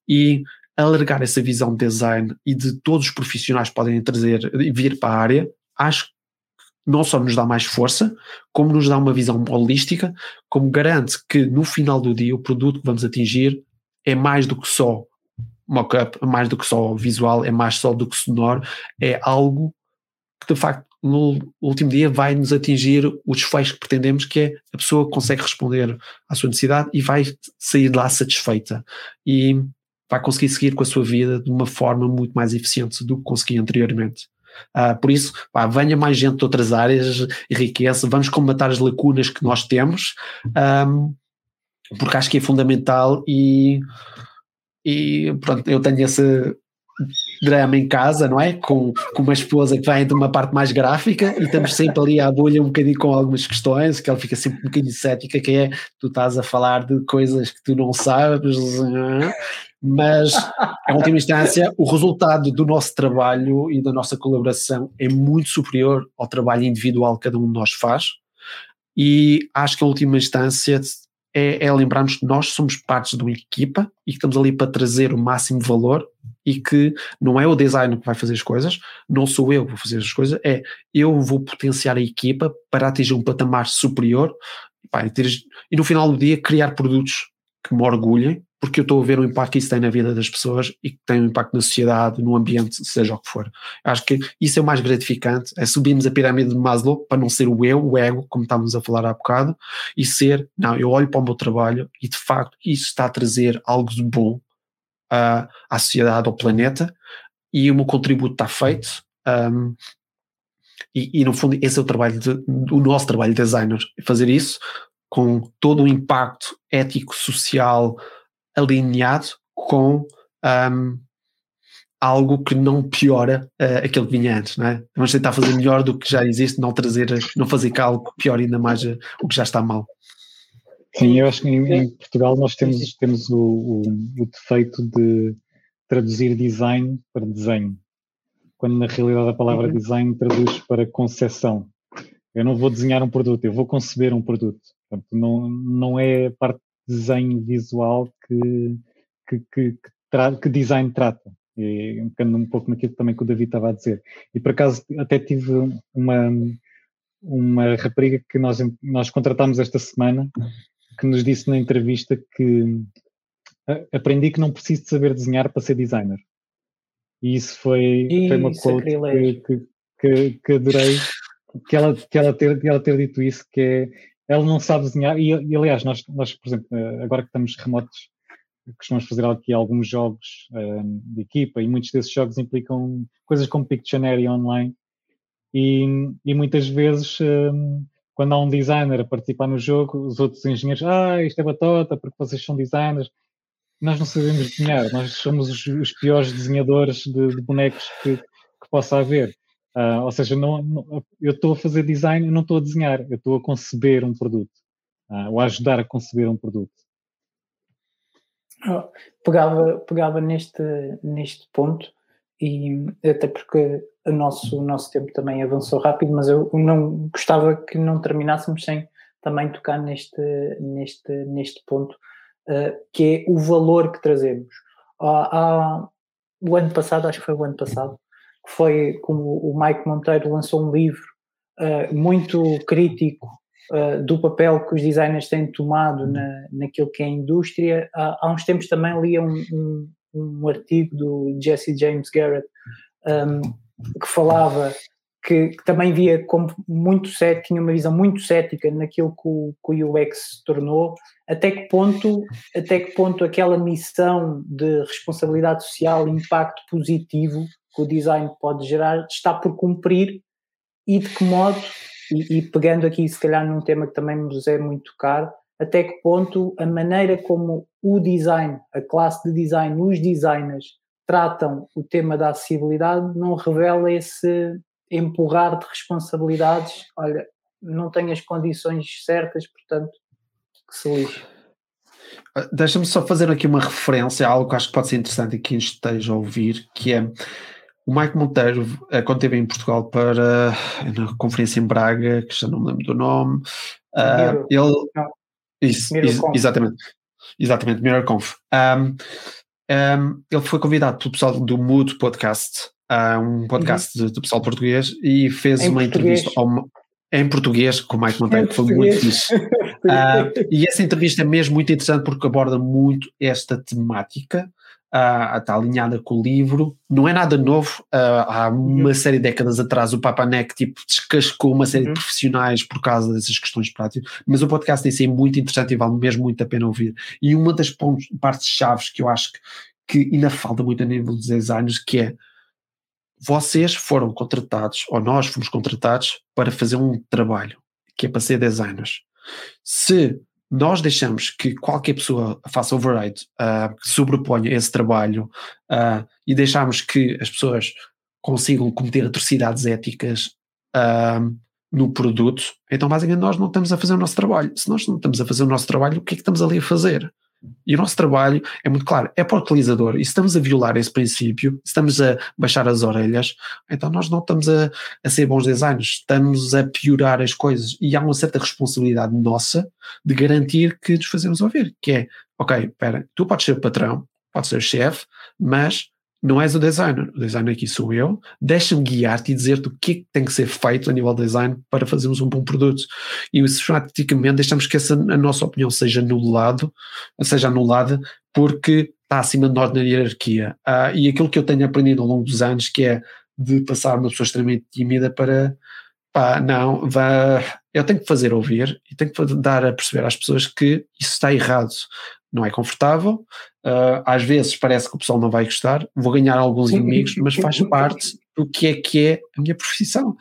E alargar essa visão de design e de todos os profissionais que podem trazer e vir para a área, acho que não só nos dá mais força, como nos dá uma visão holística, como garante que no final do dia o produto que vamos atingir é mais do que só mock-up, mais do que só visual, é mais só do que sonoro, é algo que de facto no último dia vai nos atingir o desfecho que pretendemos, que é a pessoa consegue responder à sua necessidade e vai sair de lá satisfeita e vai conseguir seguir com a sua vida de uma forma muito mais eficiente do que conseguia anteriormente. Uh, por isso, pá, venha mais gente de outras áreas, enriqueça, vamos combatar as lacunas que nós temos, um, porque acho que é fundamental e, e pronto, eu tenho esse drama em casa, não é? Com, com uma esposa que vem de uma parte mais gráfica e estamos sempre ali à bolha um bocadinho com algumas questões, que ela fica sempre um bocadinho cética, que é, tu estás a falar de coisas que tu não sabes, mas em última instância o resultado do nosso trabalho e da nossa colaboração é muito superior ao trabalho individual que cada um de nós faz e acho que em última instância é, é lembrarmos que nós somos partes de uma equipa e que estamos ali para trazer o máximo valor e que não é o design que vai fazer as coisas, não sou eu que vou fazer as coisas, é eu vou potenciar a equipa para atingir um patamar superior pá, e, ter, e no final do dia criar produtos que me orgulhem porque eu estou a ver o impacto que isso tem na vida das pessoas e que tem um impacto na sociedade, no ambiente, seja o que for. Acho que isso é o mais gratificante, é subirmos a pirâmide de Maslow para não ser o eu, o ego, como estávamos a falar há bocado, e ser, não, eu olho para o meu trabalho e de facto isso está a trazer algo de bom uh, à sociedade, ao planeta, e o meu contributo está feito. Um, e, e, no fundo esse é o trabalho de, o nosso trabalho de designers, fazer isso com todo o impacto ético, social, alinhado com um, algo que não piora uh, aquilo que vinha antes, não é? Vamos tentar fazer melhor do que já existe, não trazer, não fazer que algo piore ainda mais uh, o que já está mal. Sim, eu acho que em, em Portugal nós temos, temos o, o, o, defeito de traduzir design para desenho, quando na realidade a palavra uhum. design traduz para concepção. Eu não vou desenhar um produto, eu vou conceber um produto. Portanto, não, não é parte desenho visual que, que, que, que, tra que design trata. E um pouco naquilo também que o David estava a dizer. E por acaso até tive uma, uma rapariga que nós, nós contratámos esta semana que nos disse na entrevista que aprendi que não preciso de saber desenhar para ser designer. E isso foi, foi uma quote que, que, que, que adorei que ela, que, ela ter, que ela ter dito isso, que é ela não sabe desenhar, e, e, aliás, nós, nós, por exemplo, eh, agora que estamos remotos, costumamos fazer aqui alguns jogos um, eh, de equipa, e muitos desses jogos implicam coisas como Pictionary online, e, e muitas vezes, um, eh, quando há um designer a participar no jogo, os outros engenheiros, ah, isto é batota, porque vocês são designers, nós não sabemos desenhar, nós somos os, os piores desenhadores de, de bonecos que, que possa haver. Uh, ou seja, não, não eu estou a fazer design, não estou a desenhar, eu estou a conceber um produto, uh, ou a ajudar a conceber um produto. Oh, pegava, pegava neste, neste ponto e até porque o nosso, o nosso tempo também avançou rápido, mas eu não gostava que não terminássemos sem também tocar neste, neste, neste ponto, uh, que é o valor que trazemos. O ano passado, acho que foi o ano passado, que foi como o Mike Monteiro lançou um livro uh, muito crítico uh, do papel que os designers têm tomado na, naquilo que é a indústria. Há, há uns tempos também li um, um, um, artigo do Jesse James Garrett um, que falava que, que, também via como muito cético, tinha uma visão muito cética naquilo que o, que o UX se tornou, até que ponto, até que ponto aquela missão de responsabilidade social, impacto positivo que o design pode gerar está por cumprir e de que modo, e, e, pegando aqui se calhar num tema que também nos é muito caro, até que ponto a maneira como o design, a classe de design, os designers tratam o tema da acessibilidade não revela esse empurrar de responsabilidades, olha, não tenho as condições certas, portanto, que se lixe. Ah, deixa-me só fazer aqui uma referência a algo que acho que pode ser interessante a quem esteja a ouvir, que é o Mike Monteiro, eh, quando esteve em Portugal para na conferência em Braga, que já não me lembro do nome, uh, ele. Isso, isso exatamente. Exatamente, MirrorConf. Um, um, ele foi convidado pelo pessoal do Mood Podcast, uh, um podcast uhum. do pessoal português, e fez em uma português. entrevista ao, em português com o Mike Monteiro, que foi muito fixe. uh, e essa entrevista é mesmo muito interessante porque aborda muito esta temática uh, está alinhada com o livro. Não é nada novo. Uh, há uma série de décadas atrás o Papanek tipo, descascou uma série uhum. de profissionais por causa dessas questões práticas, mas o podcast tem sido muito interessante e vale mesmo muito a pena ouvir. E uma das pontos, partes chaves que eu acho que, que ainda falta muito a nível dos designers, que é vocês foram contratados, ou nós fomos contratados, para fazer um trabalho, que é para ser designers. Se nós deixamos que qualquer pessoa faça override, uh, sobreponha esse trabalho uh, e deixamos que as pessoas consigam cometer atrocidades éticas uh, no produto, então basicamente nós não estamos a fazer o nosso trabalho. Se nós não estamos a fazer o nosso trabalho, o que é que estamos ali a fazer? E o nosso trabalho é muito claro, é para o utilizador. E se estamos a violar esse princípio, se estamos a baixar as orelhas, então nós não estamos a, a ser bons designers, estamos a piorar as coisas. E há uma certa responsabilidade nossa de garantir que nos fazemos ouvir, que é, ok, espera, tu podes ser patrão, podes ser chefe, mas não és o designer, o designer aqui sou eu, deixa-me guiar-te e dizer-te o que é que tem que ser feito a nível de design para fazermos um bom produto. E sistematicamente deixamos que essa, a nossa opinião seja anulado, seja anulada, porque está acima de nós na hierarquia. Ah, e aquilo que eu tenho aprendido ao longo dos anos, que é de passar uma pessoa extremamente tímida para pá, não, vá, eu tenho que fazer ouvir e tenho que dar a perceber às pessoas que isso está errado não é confortável, uh, às vezes parece que o pessoal não vai gostar, vou ganhar alguns inimigos, mas faz parte do que é que é a minha profissão.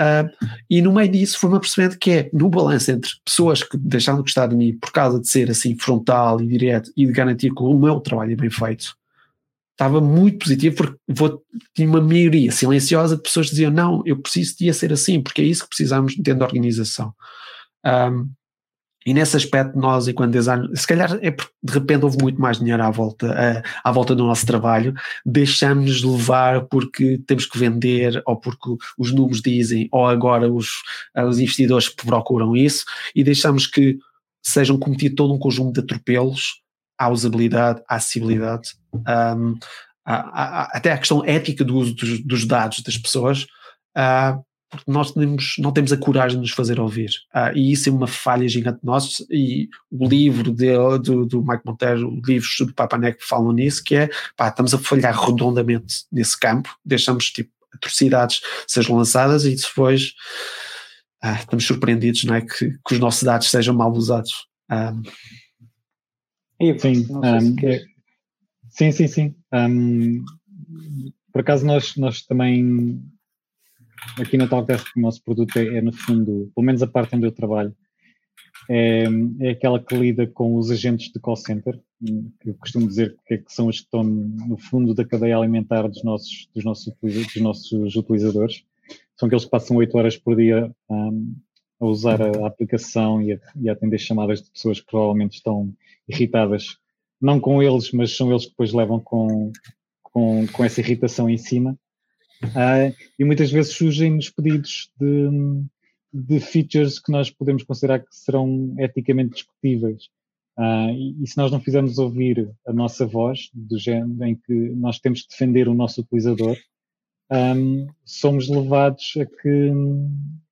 Uh, e no meio disso foi-me apercebendo que é no balanço entre pessoas que deixaram de gostar de mim por causa de ser assim frontal e direto e de garantir que o meu trabalho é bem feito, estava muito positivo porque vou, tinha uma maioria silenciosa de pessoas que diziam não, eu preciso de ser assim, porque é isso que precisamos dentro da organização. Um, ah, e nesse aspecto, nós, enquanto design, se calhar é porque de repente houve muito mais dinheiro à volta, à, à volta do nosso trabalho, deixamos-nos levar porque temos que vender, ou porque os números dizem, ou agora os, os investidores procuram isso, e deixamos que sejam cometido todo um conjunto de atropelos à usabilidade, à acessibilidade, um, à, à, até à questão ética do uso dos, dos dados das pessoas. Uh, porque nós temos, não temos a coragem de nos fazer ouvir. Ah, e isso é uma falha gigante nossa. E o livro de, do, do Mike Monteiro, livros do Papanek falam nisso, que é pá, estamos a falhar redondamente nesse campo, deixamos tipo atrocidades sejam lançadas e depois ah, estamos surpreendidos não é, que, que, os nossos dados sejam mal usados. Ah, sim, um, é, sim, sim, sim. Um, por acaso nós, nós também aqui na Talkdesk o nosso produto é, é, no fundo, pelo menos a parte onde eu trabalho, é, é aquela que lida com os agentes de call center, que eu costumo dizer que, é que são os que estão no fundo da cadeia alimentar dos nossos, dos nossos, dos nossos utilizadores. São aqueles que passam 8 horas por dia um, a usar a, a aplicação e a, e a atender chamadas de pessoas que provavelmente estão irritadas, não com eles, mas são eles que depois levam com, com, com essa irritação em cima. Uh, e muitas vezes surgem nos pedidos de, de, features que nós podemos considerar que serão eticamente discutíveis. Uh, e, e, se nós não fizermos ouvir a nossa voz, do género em que nós temos que defender o nosso utilizador, um, somos levados a que,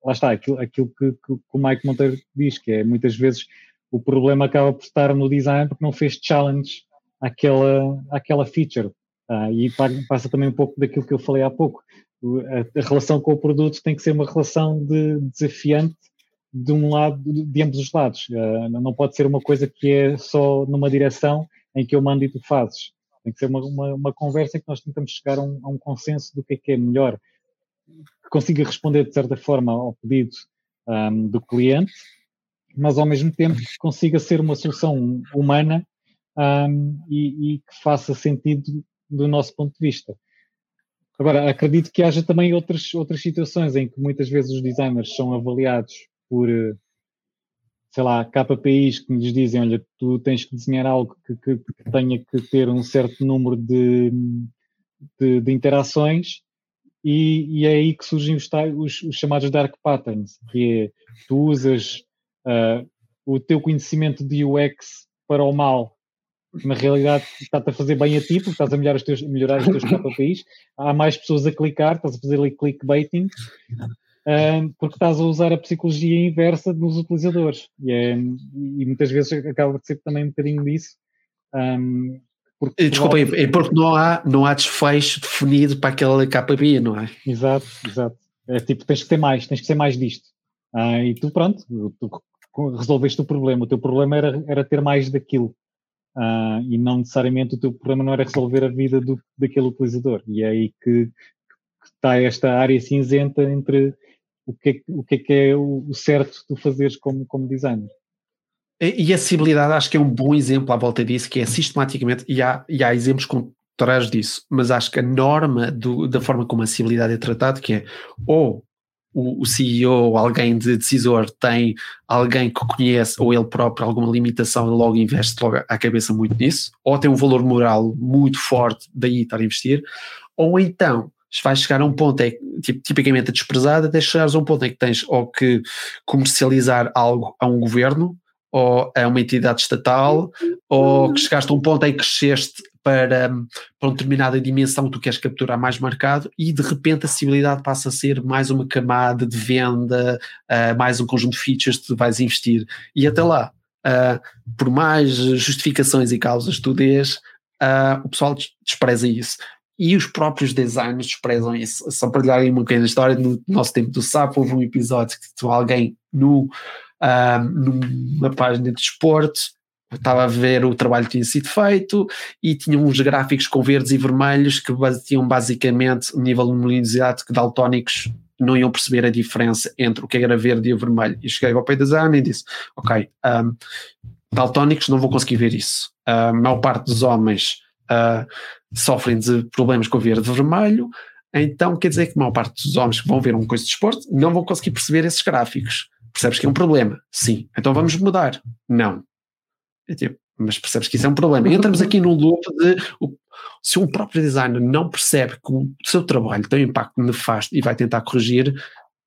lá está, aquilo, aquilo que, que, que, o Mike Monteiro diz, que é muitas vezes o problema acaba por estar no design porque não fez challenge àquela, àquela feature. Ah, e passa também um pouco daquilo que eu falei há pouco. A, a, relação com o produto tem que ser uma relação de, desafiante de um lado, de ambos os lados. Uh, não pode ser uma coisa que é só numa direção em que eu mando e tu fazes. Tem que ser uma, uma, uma conversa em que nós tentamos chegar a um, a um, consenso do que é que é melhor, que consiga responder de certa forma ao pedido um, do cliente, mas ao mesmo tempo que consiga ser uma solução humana um, e, e, que faça sentido do nosso ponto de vista. Agora, acredito que haja também outras, outras situações em que muitas vezes os designers são avaliados por, eh, sei lá, KPIs que lhes dizem, olha, tu tens que desenhar algo que, que, que tenha que ter um certo número de, de, de interações e, e, é aí que surgem os, os, os, chamados dark patterns, que é, tu usas uh, o teu conhecimento de UX para o mal na realidade está-te a fazer bem a ti, porque estás a melhorar os teus, melhorar os teus KPIs, há mais pessoas a clicar, estás a fazer ali clickbaiting, um, porque estás a usar a psicologia inversa dos utilizadores. E, é, e, muitas vezes acaba de ser também um bocadinho disso, um, Porque, Desculpa, é porque não há, não há desfecho definido para aquela KPI, não é? Exato, exato. É tipo, tens que ter mais, tens que ser mais disto. Ah, e tu, pronto, tu resolveste o problema. O teu problema era, era ter mais daquilo. Ah, e não necessariamente o teu problema não era resolver a vida do, daquele utilizador. E é aí que, que está esta área cinzenta entre o que é, o que é, que é o certo tu fazeres como, como designer. E a acessibilidade acho que é um bom exemplo à volta disso, que é sistematicamente, e há, e há exemplos contrários disso, mas acho que a norma do, da forma como a acessibilidade é tratada, que é ou o, o CEO ou alguém de decisor tem alguém que conhece ou ele próprio alguma limitação e logo investe logo à cabeça muito nisso, ou tem um valor moral muito forte daí estar a investir, ou então vai chegar a um ponto, é tipicamente a até chegares a um ponto em que tens ou que comercializar algo a um governo, ou a uma entidade estatal, ou que chegaste a um ponto em que cresceste para, para uma determinada dimensão que tu queres capturar mais marcado e de repente a acessibilidade passa a ser mais uma camada de venda, uh, mais um conjunto de features que tu vais investir. E até lá, uh, por mais justificações e causas que tu dês, uh, o pessoal despreza isso e os próprios designers desprezam isso. Só para lhe dar uma pequena história, no nosso tempo do SAP houve um episódio que tinha alguém no, uh, numa página de desporto, estava a ver o trabalho que tinha sido feito e tinha uns gráficos com verdes e vermelhos que tinham basicamente um nível de luminosidade que daltónicos não iam perceber a diferença entre o que era verde e o vermelho. E cheguei ao pay design e disse, ok, um, daltónicos não vão conseguir ver isso. A maior parte dos homens uh, sofrem de problemas com verde e vermelho, então quer dizer que a maior parte dos homens que vão ver um coisa de desporto não vão conseguir perceber esses gráficos. Percebes que é um problema? Sim. Então vamos mudar? Não. É tipo, mas percebes que isso é um problema. E entramos aqui num loop de se um próprio designer não percebe que o seu trabalho tem um impacto nefasto e vai tentar corrigir,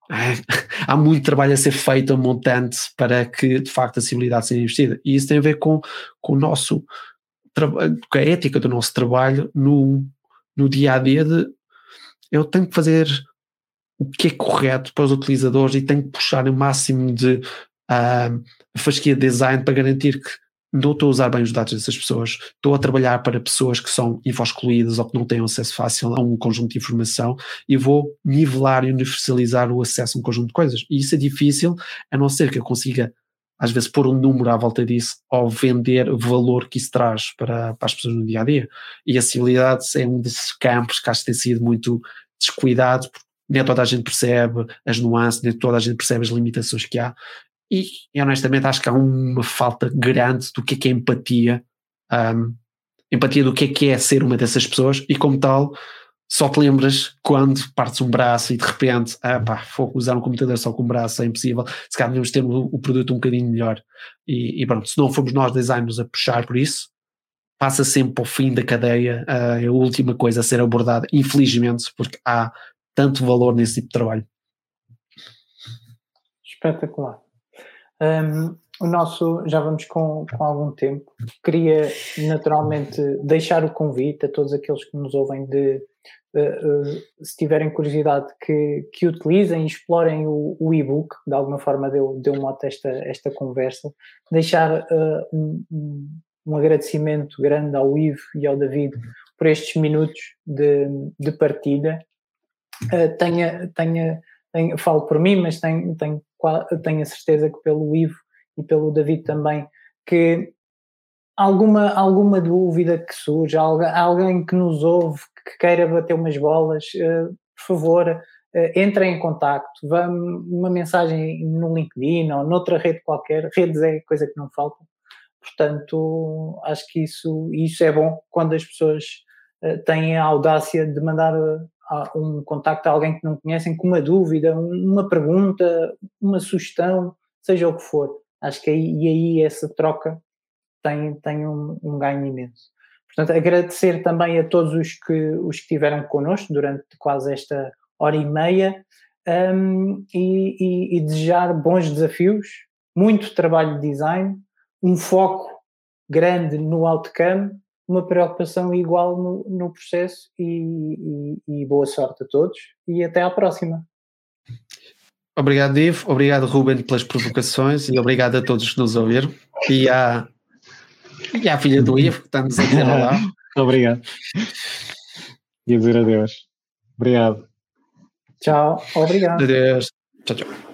há muito trabalho a ser feito a montante para que de facto a acessibilidade seja investida. E isso tem a ver com, com o nosso com a ética do nosso trabalho no, no dia a dia de eu tenho que fazer o que é correto para os utilizadores e tenho que puxar o máximo de uh, fasquia de design para garantir que não estou a usar bem os dados dessas pessoas, estou a trabalhar para pessoas que são info-excluídas ou que não têm acesso fácil a um conjunto de informação e vou nivelar e universalizar o acesso a um conjunto de coisas. E isso é difícil, a não ser que eu consiga às vezes pôr um número à volta disso ou vender o valor que isso traz para, para as pessoas no dia a dia. E a acessibilidade é um desses campos que acho que tem sido muito descuidado, porque nem toda a gente percebe as nuances, nem toda a gente percebe as limitações que há. E, honestamente acho que há uma falta grande do que é, que é empatia, um, empatia do que é que é ser uma dessas pessoas e como tal só te lembras quando partes um braço e de repente, ah pá, vou usar um computador só com um braço é impossível, se calhar devemos ter o, produto um bocadinho melhor. E, e, pronto, se não formos nós designers a puxar por isso, passa sempre ao fim da cadeia, é a última coisa a ser abordada, infelizmente, porque há tanto valor nesse tipo de trabalho. Espetacular. Um, o nosso, já vamos com, com algum tempo. Queria naturalmente deixar o convite a todos aqueles que nos ouvem de Uh, uh, se tiverem curiosidade, que, que utilizem e explorem o, o e-book, de alguma forma deu, deu mote esta, esta conversa, deixar uh, um, um, agradecimento grande ao Ivo e ao David por estes minutos de, de partilha. Tenha, tenha, tenha, falo por mim, mas tenho, tenho, tenho a certeza que pelo Ivo e pelo David também, que alguma, alguma dúvida que surja, alguém que nos ouve que queira bater umas bolas, uh, por favor, uh, entre em contacto, uma mensagem no LinkedIn ou noutra rede qualquer, redes é coisa que não falta, portanto acho que isso, isso é bom quando as pessoas uh, têm a audácia de mandar um contacto a alguém que não conhecem com uma dúvida, uma pergunta, uma sugestão, seja o que for. Acho que aí, e aí essa troca tem, tem um, um ganho imenso. Portanto, agradecer também a todos os que, os que estiveram connosco durante quase esta hora e meia um, e, e, e, desejar bons desafios, muito trabalho de design, um foco grande no outcome, uma preocupação igual no, no processo e, e, boa sorte a todos e até à próxima. Obrigado, Ivo. Obrigado, Ruben, pelas provocações e obrigado a todos que nos ouviram. E à, e à filha do Ivo, que estamos a dizer lá. Obrigado. E a dizer adeus. Obrigado. Tchau, obrigado. Adeus. Tchau, tchau.